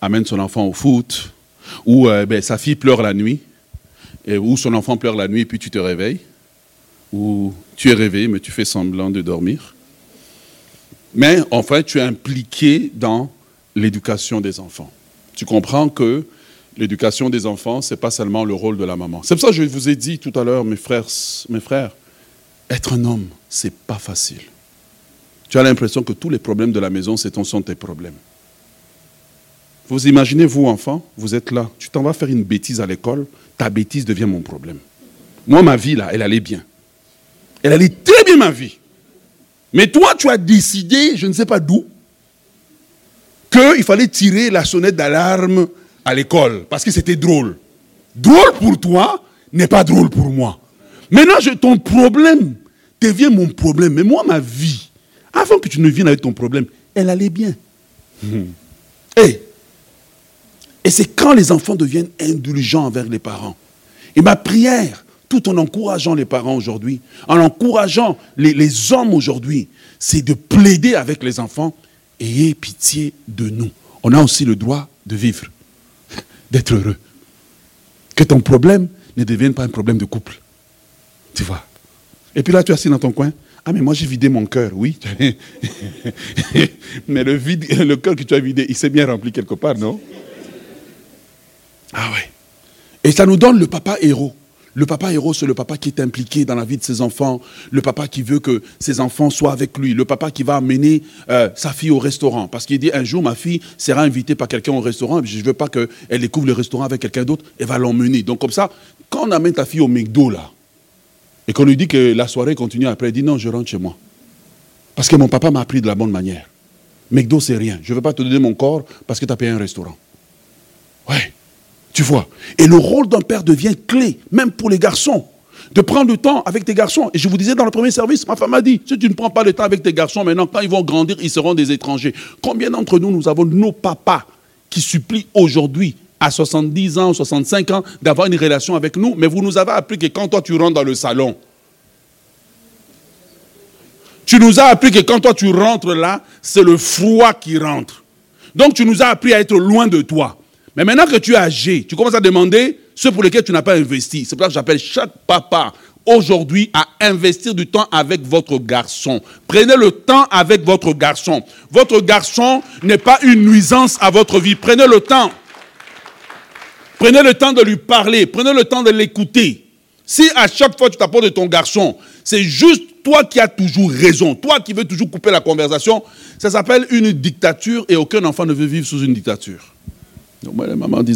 B: amène son enfant au foot, ou euh, ben, sa fille pleure la nuit et où son enfant pleure la nuit et puis tu te réveilles, ou tu es réveillé mais tu fais semblant de dormir. Mais en fait, tu es impliqué dans l'éducation des enfants. Tu comprends que l'éducation des enfants, ce n'est pas seulement le rôle de la maman. C'est pour ça que je vous ai dit tout à l'heure, mes frères, mes frères, être un homme, c'est pas facile. Tu as l'impression que tous les problèmes de la maison, ce sont tes problèmes. Vous imaginez, vous, enfant, vous êtes là, tu t'en vas faire une bêtise à l'école, ta bêtise devient mon problème. Moi, ma vie, là, elle allait bien. Elle allait très bien, ma vie. Mais toi, tu as décidé, je ne sais pas d'où, qu'il fallait tirer la sonnette d'alarme à l'école, parce que c'était drôle. Drôle pour toi n'est pas drôle pour moi. Maintenant, ton problème devient mon problème. Mais moi, ma vie, avant que tu ne viennes avec ton problème, elle allait bien. Et et c'est quand les enfants deviennent indulgents envers les parents. Et ma prière, tout en encourageant les parents aujourd'hui, en encourageant les, hommes aujourd'hui, c'est de plaider avec les enfants, ayez pitié de nous. On a aussi le droit de vivre, d'être heureux. Que ton problème ne devienne pas un problème de couple. Tu vois. Et puis là, tu es assis dans ton coin. Ah, mais moi, j'ai vidé mon cœur, oui. mais le, vide, le cœur que tu as vidé, il s'est bien rempli quelque part, non? Ah ouais. Et ça nous donne le papa héros. Le papa héros, c'est le papa qui est impliqué dans la vie de ses enfants, le papa qui veut que ses enfants soient avec lui, le papa qui va amener euh, sa fille au restaurant. Parce qu'il dit, un jour, ma fille sera invitée par quelqu'un au restaurant, je ne veux pas qu'elle découvre le restaurant avec quelqu'un d'autre, elle va l'emmener. Donc comme ça, quand on amène ta fille au McDo, là, et qu'on lui dit que la soirée continue après, elle dit, non, je rentre chez moi. Parce que mon papa m'a appris de la bonne manière. McDo, c'est rien. Je ne veux pas te donner mon corps parce que tu as payé un restaurant. Ouais. Tu vois Et le rôle d'un père devient clé, même pour les garçons. De prendre le temps avec tes garçons. Et je vous disais dans le premier service, ma femme m'a dit, si tu ne prends pas le temps avec tes garçons, maintenant, quand ils vont grandir, ils seront des étrangers. Combien d'entre nous, nous avons nos papas qui supplient aujourd'hui, à 70 ans, 65 ans, d'avoir une relation avec nous, mais vous nous avez appris que quand toi tu rentres dans le salon, tu nous as appris que quand toi tu rentres là, c'est le froid qui rentre. Donc tu nous as appris à être loin de toi. Mais maintenant que tu es âgé, tu commences à demander ceux pour lesquels tu n'as pas investi. C'est pour ça que j'appelle chaque papa aujourd'hui à investir du temps avec votre garçon. Prenez le temps avec votre garçon. Votre garçon n'est pas une nuisance à votre vie. Prenez le temps. Prenez le temps de lui parler. Prenez le temps de l'écouter. Si à chaque fois tu t'apportes de ton garçon, c'est juste toi qui as toujours raison, toi qui veux toujours couper la conversation, ça s'appelle une dictature et aucun enfant ne veut vivre sous une dictature. Donc,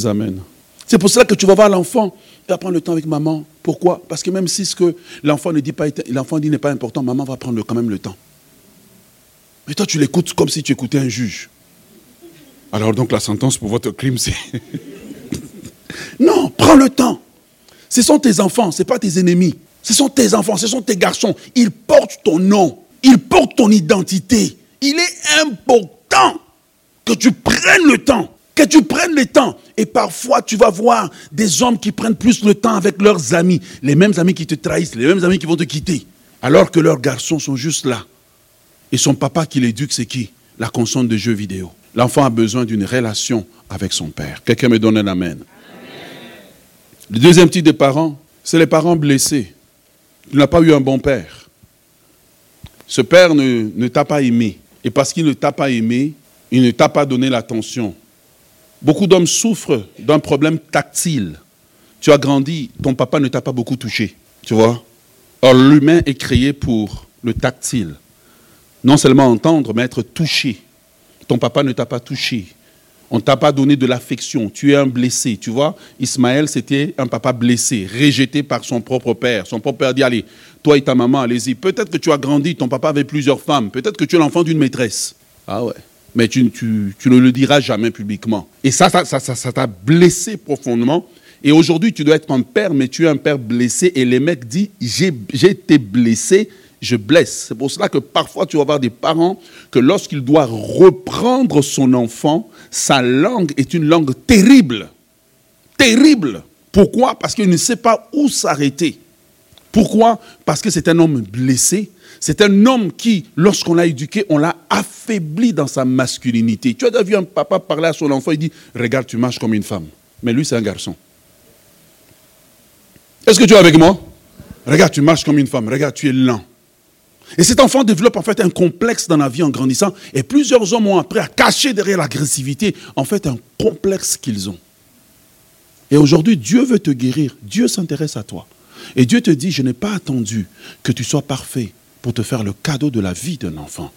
B: Amen. C'est pour cela que tu vas voir l'enfant. Il va prendre le temps avec maman. Pourquoi? Parce que même si ce que l'enfant ne dit pas, l'enfant dit n'est pas important, maman va prendre quand même le temps. Mais toi, tu l'écoutes comme si tu écoutais un juge. Alors donc la sentence pour votre crime, c'est... non, prends le temps. Ce sont tes enfants, ce pas tes ennemis. Ce sont tes enfants, ce sont tes garçons. Ils portent ton nom, ils portent ton identité. Il est important que tu prennes le temps que tu prennes le temps. Et parfois, tu vas voir des hommes qui prennent plus le temps avec leurs amis. Les mêmes amis qui te trahissent, les mêmes amis qui vont te quitter. Alors que leurs garçons sont juste là. Et son papa qui l'éduque, c'est qui? La console de jeux vidéo. L'enfant a besoin d'une relation avec son père. Quelqu'un me donne un amen. Le deuxième type de parents, c'est les parents blessés. Tu n'as pas eu un bon père. Ce père ne, ne t'a pas aimé. Et parce qu'il ne t'a pas aimé, il ne t'a pas donné l'attention Beaucoup d'hommes souffrent d'un problème tactile. Tu as grandi, ton papa ne t'a pas beaucoup touché, tu vois. Or, l'humain est créé pour le tactile. Non seulement entendre, mais être touché. Ton papa ne t'a pas touché. On ne t'a pas donné de l'affection. Tu es un blessé. Tu vois, Ismaël, c'était un papa blessé, rejeté par son propre père. Son propre père dit Allez, toi et ta maman, allez-y. Peut-être que tu as grandi, ton papa avait plusieurs femmes. Peut-être que tu es l'enfant d'une maîtresse. Ah ouais mais tu, ne le diras jamais publiquement. Et ça, ça t'a ça, ça, blessé profondément. Et aujourd'hui, tu dois être un père, mais tu es un père blessé. Et les mecs disent, j'ai été blessé, je blesse. C'est pour cela que parfois, tu vas avoir des parents que lorsqu'il doit reprendre son enfant, sa langue est une langue terrible. Terrible. Pourquoi? Parce qu'il ne sait pas où s'arrêter. Pourquoi? Parce que c'est un homme blessé c'est un homme qui, lorsqu'on l'a éduqué, on l'a affaibli dans sa masculinité. Tu as déjà vu un papa parler à son enfant, il dit, regarde, tu marches comme une femme. Mais lui, c'est un garçon. Est-ce que tu es avec moi? Regarde, tu marches comme une femme. Regarde, tu es lent. Et cet enfant développe en fait un complexe dans la vie en grandissant. Et plusieurs hommes ont appris à cacher derrière l'agressivité, en fait, un complexe qu'ils ont. Et aujourd'hui, Dieu veut te guérir. Dieu s'intéresse à toi. Et Dieu te dit, je n'ai pas attendu que tu sois parfait pour te faire le cadeau de la vie d'un enfant.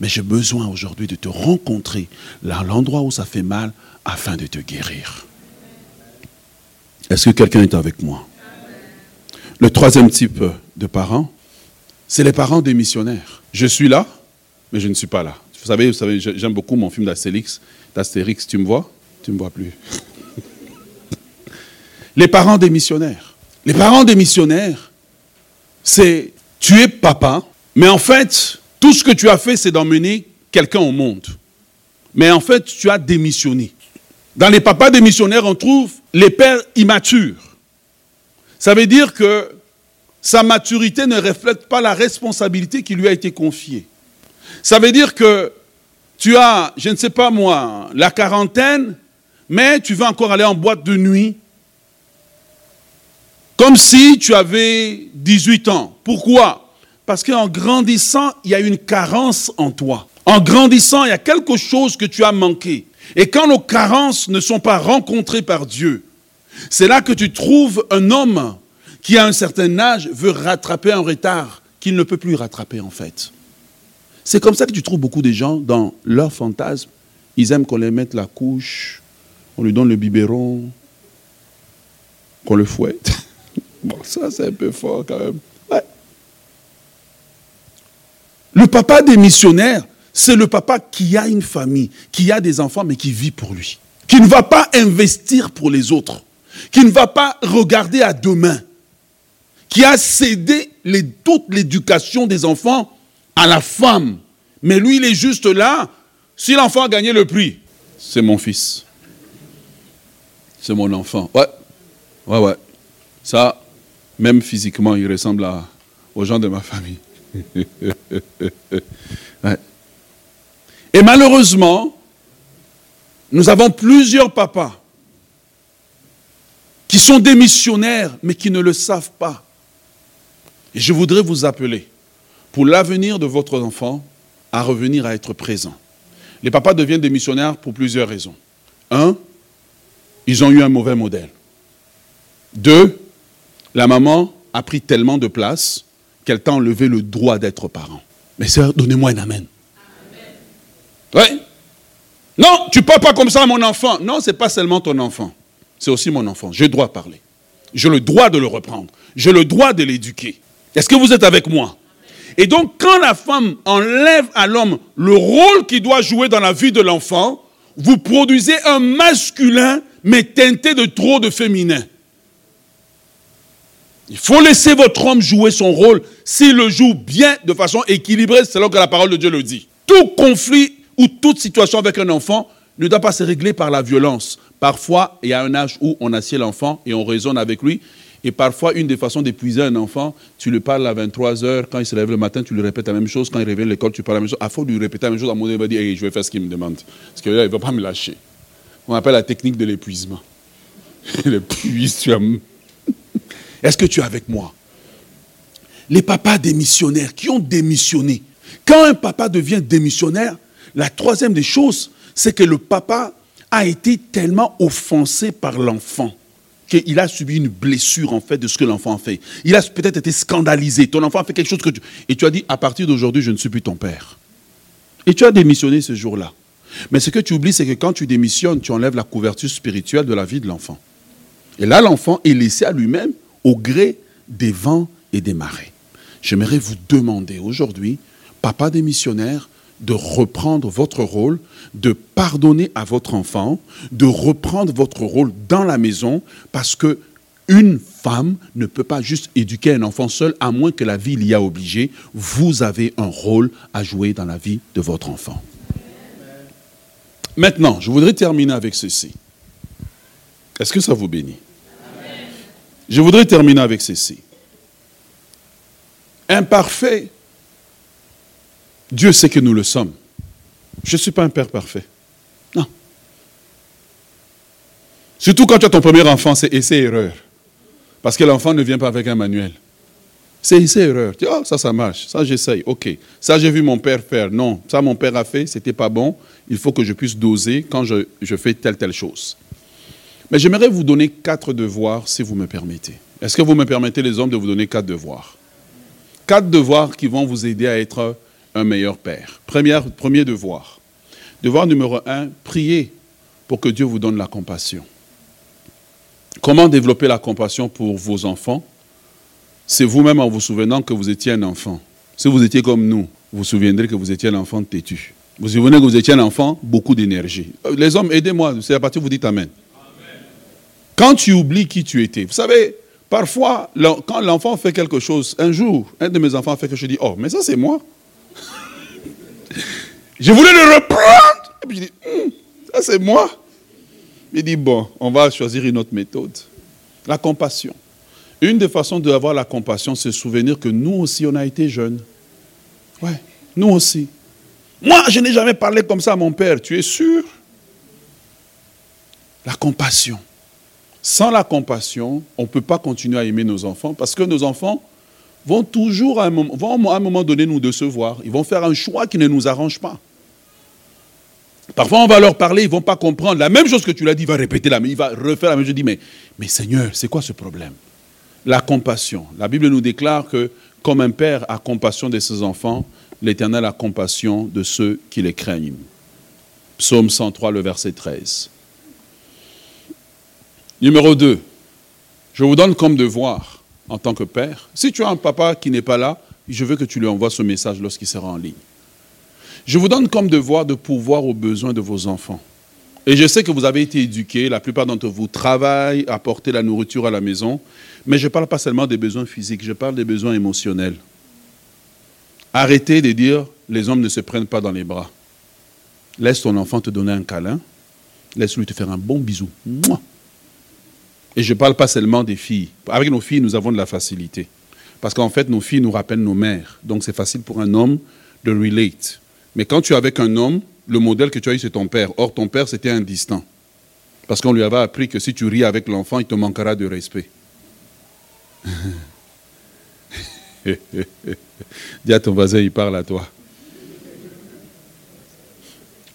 B: Mais j'ai besoin aujourd'hui de te rencontrer à l'endroit où ça fait mal afin de te guérir. Est-ce que quelqu'un est avec moi? Le troisième type de parents, c'est les parents des missionnaires. Je suis là, mais je ne suis pas là. Vous savez, vous savez j'aime beaucoup mon film d'Astérix. D'Astérix, tu me vois? Tu ne me vois plus. les parents des missionnaires. Les parents des missionnaires, c'est tu es papa, mais en fait, tout ce que tu as fait, c'est d'emmener quelqu'un au monde. Mais en fait, tu as démissionné. Dans les papas démissionnaires, on trouve les pères immatures. Ça veut dire que sa maturité ne reflète pas la responsabilité qui lui a été confiée. Ça veut dire que tu as, je ne sais pas moi, la quarantaine, mais tu veux encore aller en boîte de nuit, comme si tu avais 18 ans. Pourquoi? Parce qu'en grandissant, il y a une carence en toi. En grandissant, il y a quelque chose que tu as manqué. Et quand nos carences ne sont pas rencontrées par Dieu, c'est là que tu trouves un homme qui, à un certain âge, veut rattraper un retard qu'il ne peut plus rattraper en fait. C'est comme ça que tu trouves beaucoup de gens dans leur fantasme. Ils aiment qu'on les mette la couche, on lui donne le biberon, qu'on le fouette. Ça c'est un peu fort quand même. Le papa des missionnaires, c'est le papa qui a une famille, qui a des enfants, mais qui vit pour lui. Qui ne va pas investir pour les autres. Qui ne va pas regarder à demain. Qui a cédé toute l'éducation des enfants à la femme. Mais lui, il est juste là. Si l'enfant a gagné le prix, c'est mon fils. C'est mon enfant. Ouais, ouais, ouais. Ça, même physiquement, il ressemble aux gens de ma famille. Et malheureusement, nous avons plusieurs papas qui sont des missionnaires, mais qui ne le savent pas. Et je voudrais vous appeler, pour l'avenir de votre enfant, à revenir à être présent. Les papas deviennent des missionnaires pour plusieurs raisons. Un, ils ont eu un mauvais modèle. Deux, la maman a pris tellement de place qu'elle t'a enlevé le droit d'être parent. Mais sœur, donnez-moi un amen. Oui. Non, tu ne parles pas comme ça à mon enfant. Non, ce n'est pas seulement ton enfant. C'est aussi mon enfant. J'ai le droit de parler. J'ai le droit de le reprendre. J'ai le droit de l'éduquer. Est-ce que vous êtes avec moi? Et donc, quand la femme enlève à l'homme le rôle qu'il doit jouer dans la vie de l'enfant, vous produisez un masculin, mais teinté de trop de féminin. Il faut laisser votre homme jouer son rôle s'il le joue bien, de façon équilibrée, selon que la parole de Dieu le dit. Tout conflit ou toute situation avec un enfant ne doit pas se régler par la violence. Parfois, il y a un âge où on assied l'enfant et on raisonne avec lui. Et parfois, une des façons d'épuiser un enfant, tu lui parles à 23 heures, quand il se lève le matin, tu lui répètes la même chose, quand il revient à l'école, tu parles la même chose. À faut lui répéter la même chose, à mon moment il va dire Je vais faire ce qu'il me demande. Parce que là, il ne va pas me lâcher. On appelle la technique de l'épuisement. Il épuise, tu as. Est-ce que tu es avec moi? Les papas démissionnaires qui ont démissionné. Quand un papa devient démissionnaire, la troisième des choses, c'est que le papa a été tellement offensé par l'enfant qu'il a subi une blessure en fait de ce que l'enfant a fait. Il a peut-être été scandalisé. Ton enfant a fait quelque chose que tu... Et tu as dit, à partir d'aujourd'hui, je ne suis plus ton père. Et tu as démissionné ce jour-là. Mais ce que tu oublies, c'est que quand tu démissionnes, tu enlèves la couverture spirituelle de la vie de l'enfant. Et là, l'enfant est laissé à lui-même au gré des vents et des marées. J'aimerais vous demander aujourd'hui, papa des missionnaires, de reprendre votre rôle, de pardonner à votre enfant, de reprendre votre rôle dans la maison, parce que une femme ne peut pas juste éduquer un enfant seul, à moins que la vie l'y a obligé. Vous avez un rôle à jouer dans la vie de votre enfant. Maintenant, je voudrais terminer avec ceci. Est-ce que ça vous bénit? Je voudrais terminer avec ceci. Imparfait Dieu sait que nous le sommes. Je ne suis pas un père parfait. Non. Surtout quand tu as ton premier enfant, c'est essai-erreur. Parce que l'enfant ne vient pas avec un manuel. C'est essai-erreur. Tu dis, oh, ça, ça marche. Ça, j'essaye. OK. Ça, j'ai vu mon père faire. Non, ça, mon père a fait. C'était pas bon. Il faut que je puisse doser quand je, je fais telle, telle chose. Mais j'aimerais vous donner quatre devoirs, si vous me permettez. Est-ce que vous me permettez, les hommes, de vous donner quatre devoirs? Quatre devoirs qui vont vous aider à être un meilleur père. premier devoir. Devoir numéro un, prier pour que Dieu vous donne la compassion. Comment développer la compassion pour vos enfants? C'est vous-même en vous souvenant que vous étiez un enfant. Si vous étiez comme nous, vous vous souviendrez que vous étiez un enfant têtu. Vous vous souvenez que vous étiez un enfant, beaucoup d'énergie. Euh, les hommes, aidez-moi, c'est à partir où vous dites Amen. Quand tu oublies qui tu étais, vous savez, parfois, quand l'enfant fait quelque chose, un jour, un de mes enfants fait quelque chose, je dis, oh, mais ça c'est moi. Je voulais le reprendre. Et puis je dis, hum, ça c'est moi. Il dit, bon, on va choisir une autre méthode. La compassion.
A: Une des façons d'avoir la compassion, c'est souvenir que nous aussi, on a été jeunes. Ouais, nous aussi. Moi, je n'ai jamais parlé comme ça à mon père, tu es sûr? La compassion. Sans la compassion, on ne peut pas continuer à aimer nos enfants parce que nos enfants vont toujours à un moment, vont à un moment donné nous décevoir. Ils vont faire un choix qui ne nous arrange pas. Parfois, on va leur parler, ils ne vont pas comprendre. La même chose que tu l'as dit, il va répéter la même, il va refaire la même chose. Je dis, mais, mais Seigneur, c'est quoi ce problème? La compassion. La Bible nous déclare que comme un père a compassion de ses enfants, l'Éternel a compassion de ceux qui les craignent. Psaume 103, le verset 13. Numéro 2. Je vous donne comme devoir, en tant que père, si tu as un papa qui n'est pas là, je veux que tu lui envoies ce message lorsqu'il sera en ligne. Je vous donne comme devoir de pouvoir aux besoins de vos enfants. Et je sais que vous avez été éduqués, la plupart d'entre vous travaillent, apporter la nourriture à la maison, mais je ne parle pas seulement des besoins physiques, je parle des besoins émotionnels. Arrêtez de dire les hommes ne se prennent pas dans les bras. Laisse ton enfant te donner un câlin, laisse-lui te faire un bon bisou. Et je ne parle pas seulement des filles. Avec nos filles, nous avons de la facilité. Parce qu'en fait, nos filles nous rappellent nos mères. Donc c'est facile pour un homme de relate. Mais quand tu es avec un homme, le modèle que tu as eu, c'est ton père. Or, ton père, c'était un distant. Parce qu'on lui avait appris que si tu ris avec l'enfant, il te manquera de respect. Dis à ton voisin, il parle à toi.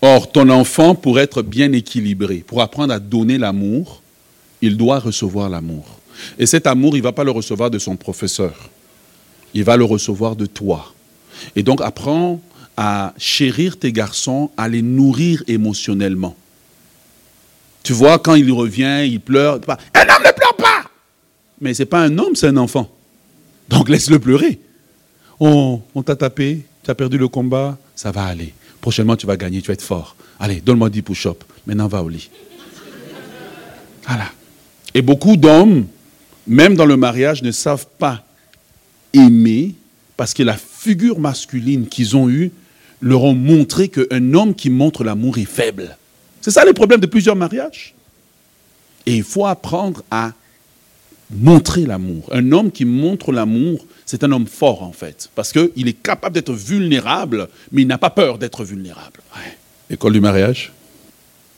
A: Or, ton enfant, pour être bien équilibré, pour apprendre à donner l'amour, il doit recevoir l'amour. Et cet amour, il ne va pas le recevoir de son professeur. Il va le recevoir de toi. Et donc, apprends à chérir tes garçons, à les nourrir émotionnellement. Tu vois, quand il revient, il pleure. Un homme ne pleure pas Mais ce n'est pas un homme, c'est un enfant. Donc laisse-le pleurer. On, on t'a tapé, tu as perdu le combat, ça va aller. Prochainement, tu vas gagner, tu vas être fort. Allez, donne-moi 10 push-ups. Maintenant, va au lit. Voilà. Et beaucoup d'hommes, même dans le mariage, ne savent pas aimer parce que la figure masculine qu'ils ont eue leur ont montré qu'un homme qui montre l'amour est faible. C'est ça le problème de plusieurs mariages. Et il faut apprendre à montrer l'amour. Un homme qui montre l'amour, c'est un homme fort en fait, parce qu'il est capable d'être vulnérable, mais il n'a pas peur d'être vulnérable. École du mariage?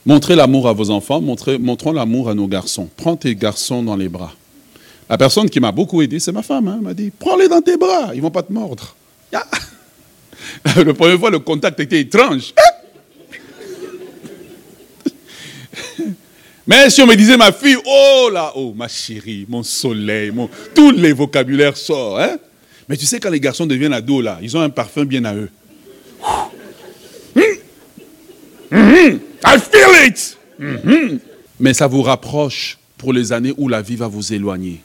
A: Montrez l'amour à vos enfants, montrez, montrons l'amour à nos garçons. Prends tes garçons dans les bras. La personne qui m'a beaucoup aidé, c'est ma femme. Hein, elle m'a dit, prends-les dans tes bras, ils ne vont pas te mordre. Le premier fois, le contact était étrange. Mais si on me disait ma fille, oh là, oh ma chérie, mon soleil, mon... tous les vocabulaires sortent. Hein? Mais tu sais, quand les garçons deviennent ados, là, ils ont un parfum bien à eux. I feel it. Mais ça vous rapproche pour les années où la vie va vous éloigner.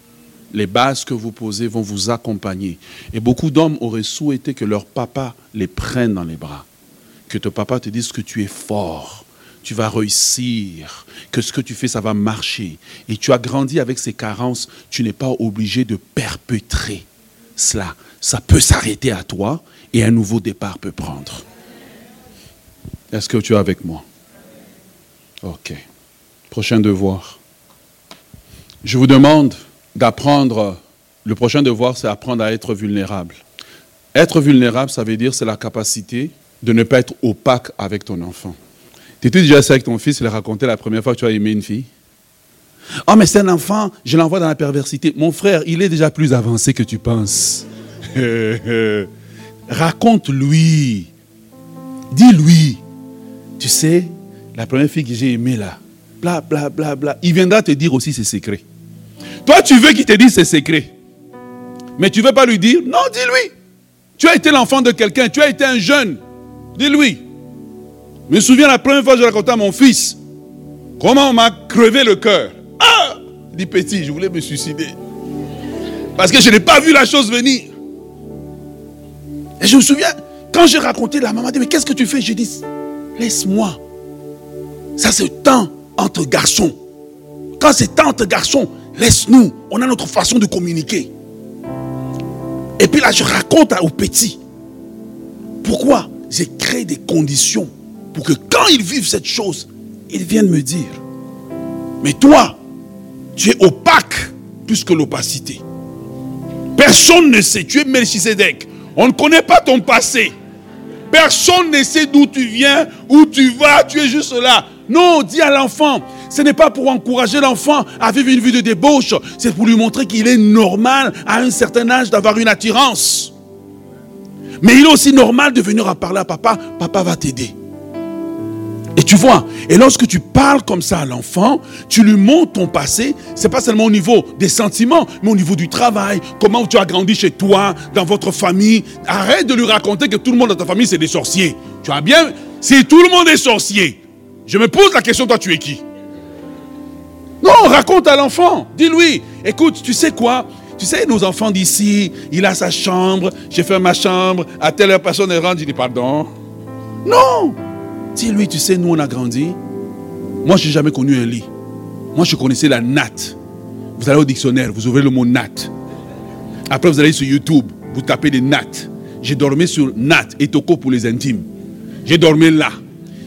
A: Les bases que vous posez vont vous accompagner. Et beaucoup d'hommes auraient souhaité que leur papa les prenne dans les bras. Que ton papa te dise que tu es fort, tu vas réussir, que ce que tu fais, ça va marcher. Et tu as grandi avec ces carences, tu n'es pas obligé de perpétrer cela. Ça peut s'arrêter à toi et un nouveau départ peut prendre. Est-ce que tu es avec moi? Ok. Prochain devoir. Je vous demande d'apprendre, le prochain devoir, c'est apprendre à être vulnérable. Être vulnérable, ça veut dire c'est la capacité de ne pas être opaque avec ton enfant. Tu étais déjà avec ton fils, il a raconté la première fois que tu as aimé une fille Oh, mais c'est un enfant, je l'envoie dans la perversité. Mon frère, il est déjà plus avancé que tu penses. Raconte-lui. Dis-lui. Tu sais, la première fille que j'ai aimée là, bla, bla, bla, bla. Il viendra te dire aussi ses secrets. Toi, tu veux qu'il te dise ses secrets. Mais tu ne veux pas lui dire Non, dis-lui. Tu as été l'enfant de quelqu'un, tu as été un jeune. Dis-lui. Je me souviens la première fois que je racontais à mon fils comment on m'a crevé le cœur. Ah Il dit petit, je voulais me suicider. Parce que je n'ai pas vu la chose venir. Et je me souviens, quand j'ai raconté, la maman dit, mais qu'est-ce que tu fais? J'ai dit, laisse-moi. Ça c'est temps entre garçons. Quand c'est temps entre garçons, laisse-nous. On a notre façon de communiquer. Et puis là, je raconte aux petits. Pourquoi j'ai créé des conditions pour que quand ils vivent cette chose, ils viennent me dire, mais toi, tu es opaque plus que l'opacité.
B: Personne ne sait. Tu es Melchisedec. On ne connaît pas ton passé. Personne ne sait d'où tu viens, où tu vas, tu es juste là. Non, dis à l'enfant, ce n'est pas pour encourager l'enfant à vivre une vie de débauche, c'est pour lui montrer qu'il est normal à un certain âge d'avoir une attirance. Mais il est aussi normal de venir à parler à papa, papa va t'aider. Et tu vois, et lorsque tu parles comme ça à l'enfant, tu lui montres ton passé, c'est pas seulement au niveau des sentiments, mais au niveau du travail, comment tu as grandi chez toi, dans votre famille. Arrête de lui raconter que tout le monde dans ta famille c'est des sorciers. Tu as bien, si tout le monde est sorcier, je me pose la question, toi tu es qui? Non, raconte à l'enfant, dis-lui, écoute, tu sais quoi? Tu sais, nos enfants d'ici, il a sa chambre, j'ai fait ma chambre, à telle heure personne ne rentre, il dit pardon. Non, Dis-lui, tu sais, nous on a grandi. Moi, je n'ai jamais connu un lit. Moi, je connaissais la natte. Vous allez au dictionnaire, vous ouvrez le mot natte. Après, vous allez sur YouTube, vous tapez des nattes. J'ai dormi sur natte et toko pour les intimes. J'ai dormi là.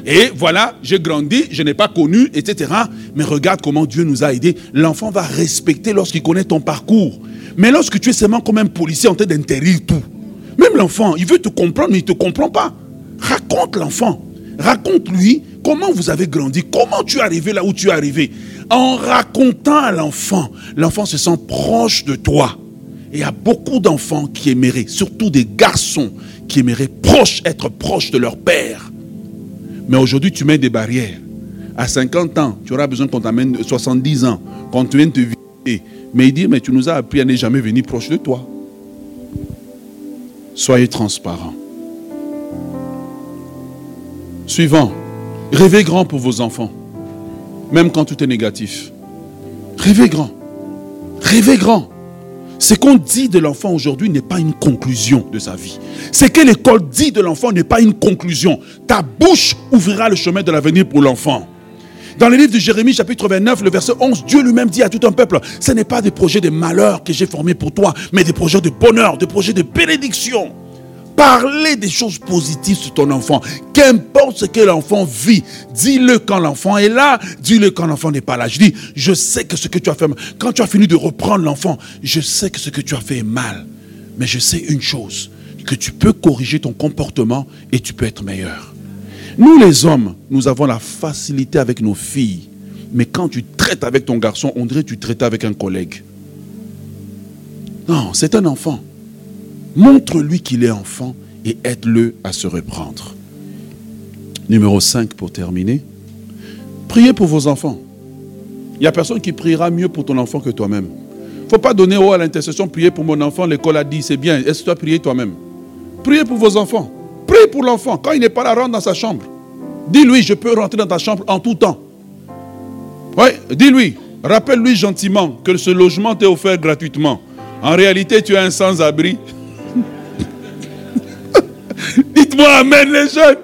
B: Et voilà, j'ai grandi, je n'ai pas connu, etc. Mais regarde comment Dieu nous a aidés. L'enfant va respecter lorsqu'il connaît ton parcours. Mais lorsque tu es seulement comme un policier en train d'interdire tout, même l'enfant, il veut te comprendre, mais il ne te comprend pas. Raconte l'enfant. Raconte-lui comment vous avez grandi, comment tu es arrivé là où tu es arrivé. En racontant à l'enfant, l'enfant se sent proche de toi. Et il y a beaucoup d'enfants qui aimeraient, surtout des garçons, qui aimeraient proche, être proche de leur père. Mais aujourd'hui, tu mets des barrières. À 50 ans, tu auras besoin qu'on t'amène 70 ans, qu'on te vienne te visiter. Mais il dit, mais tu nous as appris à ne jamais venir proche de toi. Soyez transparents. Suivant, rêvez grand pour vos enfants, même quand tout est négatif. Rêvez grand. Rêvez grand. Ce qu'on dit de l'enfant aujourd'hui n'est pas une conclusion de sa vie. Ce que l'école dit de l'enfant n'est pas une conclusion. Ta bouche ouvrira le chemin de l'avenir pour l'enfant. Dans le livre de Jérémie, chapitre 29, le verset 11, Dieu lui-même dit à tout un peuple, ce n'est pas des projets de malheur que j'ai formés pour toi, mais des projets de bonheur, des projets de bénédiction. Parlez des choses positives sur ton enfant. Qu'importe ce que l'enfant vit, dis-le quand l'enfant est là, dis-le quand l'enfant n'est pas là. Je dis, je sais que ce que tu as fait, quand tu as fini de reprendre l'enfant, je sais que ce que tu as fait est mal. Mais je sais une chose, que tu peux corriger ton comportement et tu peux être meilleur. Nous les hommes, nous avons la facilité avec nos filles. Mais quand tu traites avec ton garçon, on dirait que tu traites avec un collègue. Non, c'est un enfant. Montre-lui qu'il est enfant et aide-le à se reprendre. Numéro 5 pour terminer. Priez pour vos enfants. Il n'y a personne qui priera mieux pour ton enfant que toi-même. Il ne faut pas donner haut à l'intercession, prier pour mon enfant, l'école a dit, c'est bien. Est-ce que tu as prié toi-même? Priez pour vos enfants. Priez pour l'enfant. Quand il n'est pas là, rentre dans sa chambre. Dis-lui, je peux rentrer dans ta chambre en tout temps. Oui, dis-lui, rappelle-lui gentiment que ce logement t'est offert gratuitement. En réalité, tu es un sans-abri. Dites-moi Amen les jeunes.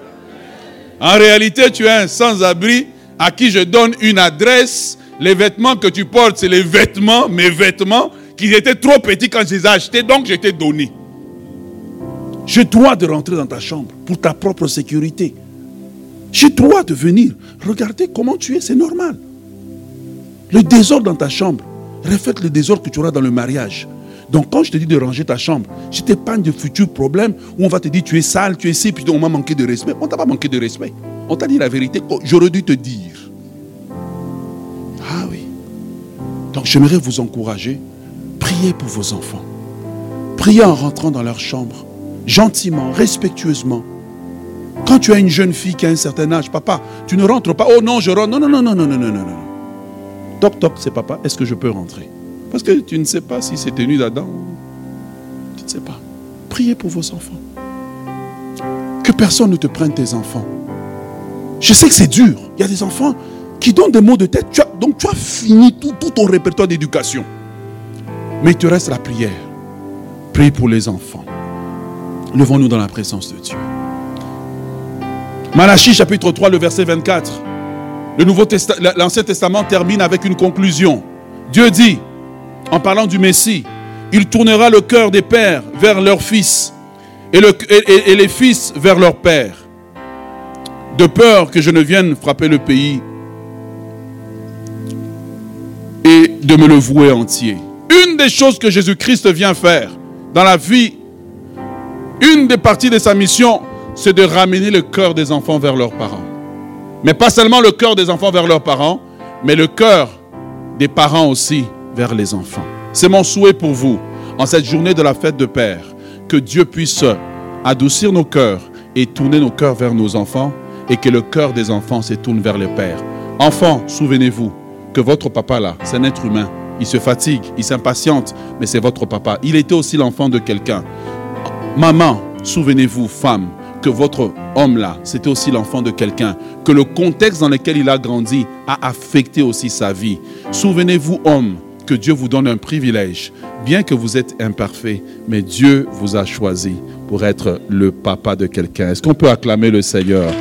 B: En réalité, tu es un sans-abri à qui je donne une adresse. Les vêtements que tu portes, c'est les vêtements, mes vêtements, qui étaient trop petits quand je les ai achetés, donc je t'ai donné. Je dois de rentrer dans ta chambre pour ta propre sécurité. Je dois de venir. Regardez comment tu es, c'est normal. Le désordre dans ta chambre reflète le désordre que tu auras dans le mariage. Donc quand je te dis de ranger ta chambre, je t'épargne de futurs problèmes où on va te dire tu es sale, tu es ici, puis on m'a manqué de respect. On t'a pas manqué de respect. On t'a dit la vérité. J'aurais dû te dire. Ah oui. Donc j'aimerais vous encourager. Priez pour vos enfants. Priez en rentrant dans leur chambre. Gentiment, respectueusement. Quand tu as une jeune fille qui a un certain âge, papa, tu ne rentres pas. Oh non, je rentre. Non, non, non, non, non, non, non, non. Toc, toc, c'est papa. Est-ce que je peux rentrer? Parce que tu ne sais pas si c'est tenu d'Adam. Tu ne sais pas. Priez pour vos enfants. Que personne ne te prenne tes enfants. Je sais que c'est dur. Il y a des enfants qui donnent des mots de tête. donc tu as fini tout, ton répertoire d'éducation. Mais il te reste la prière. Prie pour les enfants. Levons-nous dans la présence de Dieu. Malachie chapitre 3, le verset 24. L'Ancien Testament termine avec une conclusion. Dieu dit, en parlant du Messie, il tournera le cœur des pères vers leurs fils et, les fils vers leurs pères, de peur que je ne vienne frapper le pays et de me le vouer entier. Une des choses que Jésus-Christ vient faire,
A: dans la vie, une des parties de sa mission, c'est de ramener le cœur des enfants vers leurs parents. Mais pas seulement le cœur des enfants vers leurs parents, mais le cœur des parents aussi vers les enfants. C'est mon souhait pour vous, en cette journée de la fête de Père, que Dieu puisse adoucir nos cœurs et tourner nos cœurs vers nos enfants, et que le cœur des enfants se tourne vers le Père. Enfants, souvenez-vous que votre papa là, c'est un être humain. Il se fatigue, il s'impatiente, mais c'est votre papa. Il était aussi l'enfant de quelqu'un. Maman, souvenez-vous, femme, que votre homme-là, c'était aussi l'enfant de quelqu'un, que le contexte dans lequel il a grandi a affecté aussi sa vie. Souvenez-vous, homme, que Dieu vous donne un privilège, bien que vous êtes imparfait, mais Dieu vous a choisi pour être le papa de quelqu'un. Est-ce qu'on peut acclamer le Seigneur?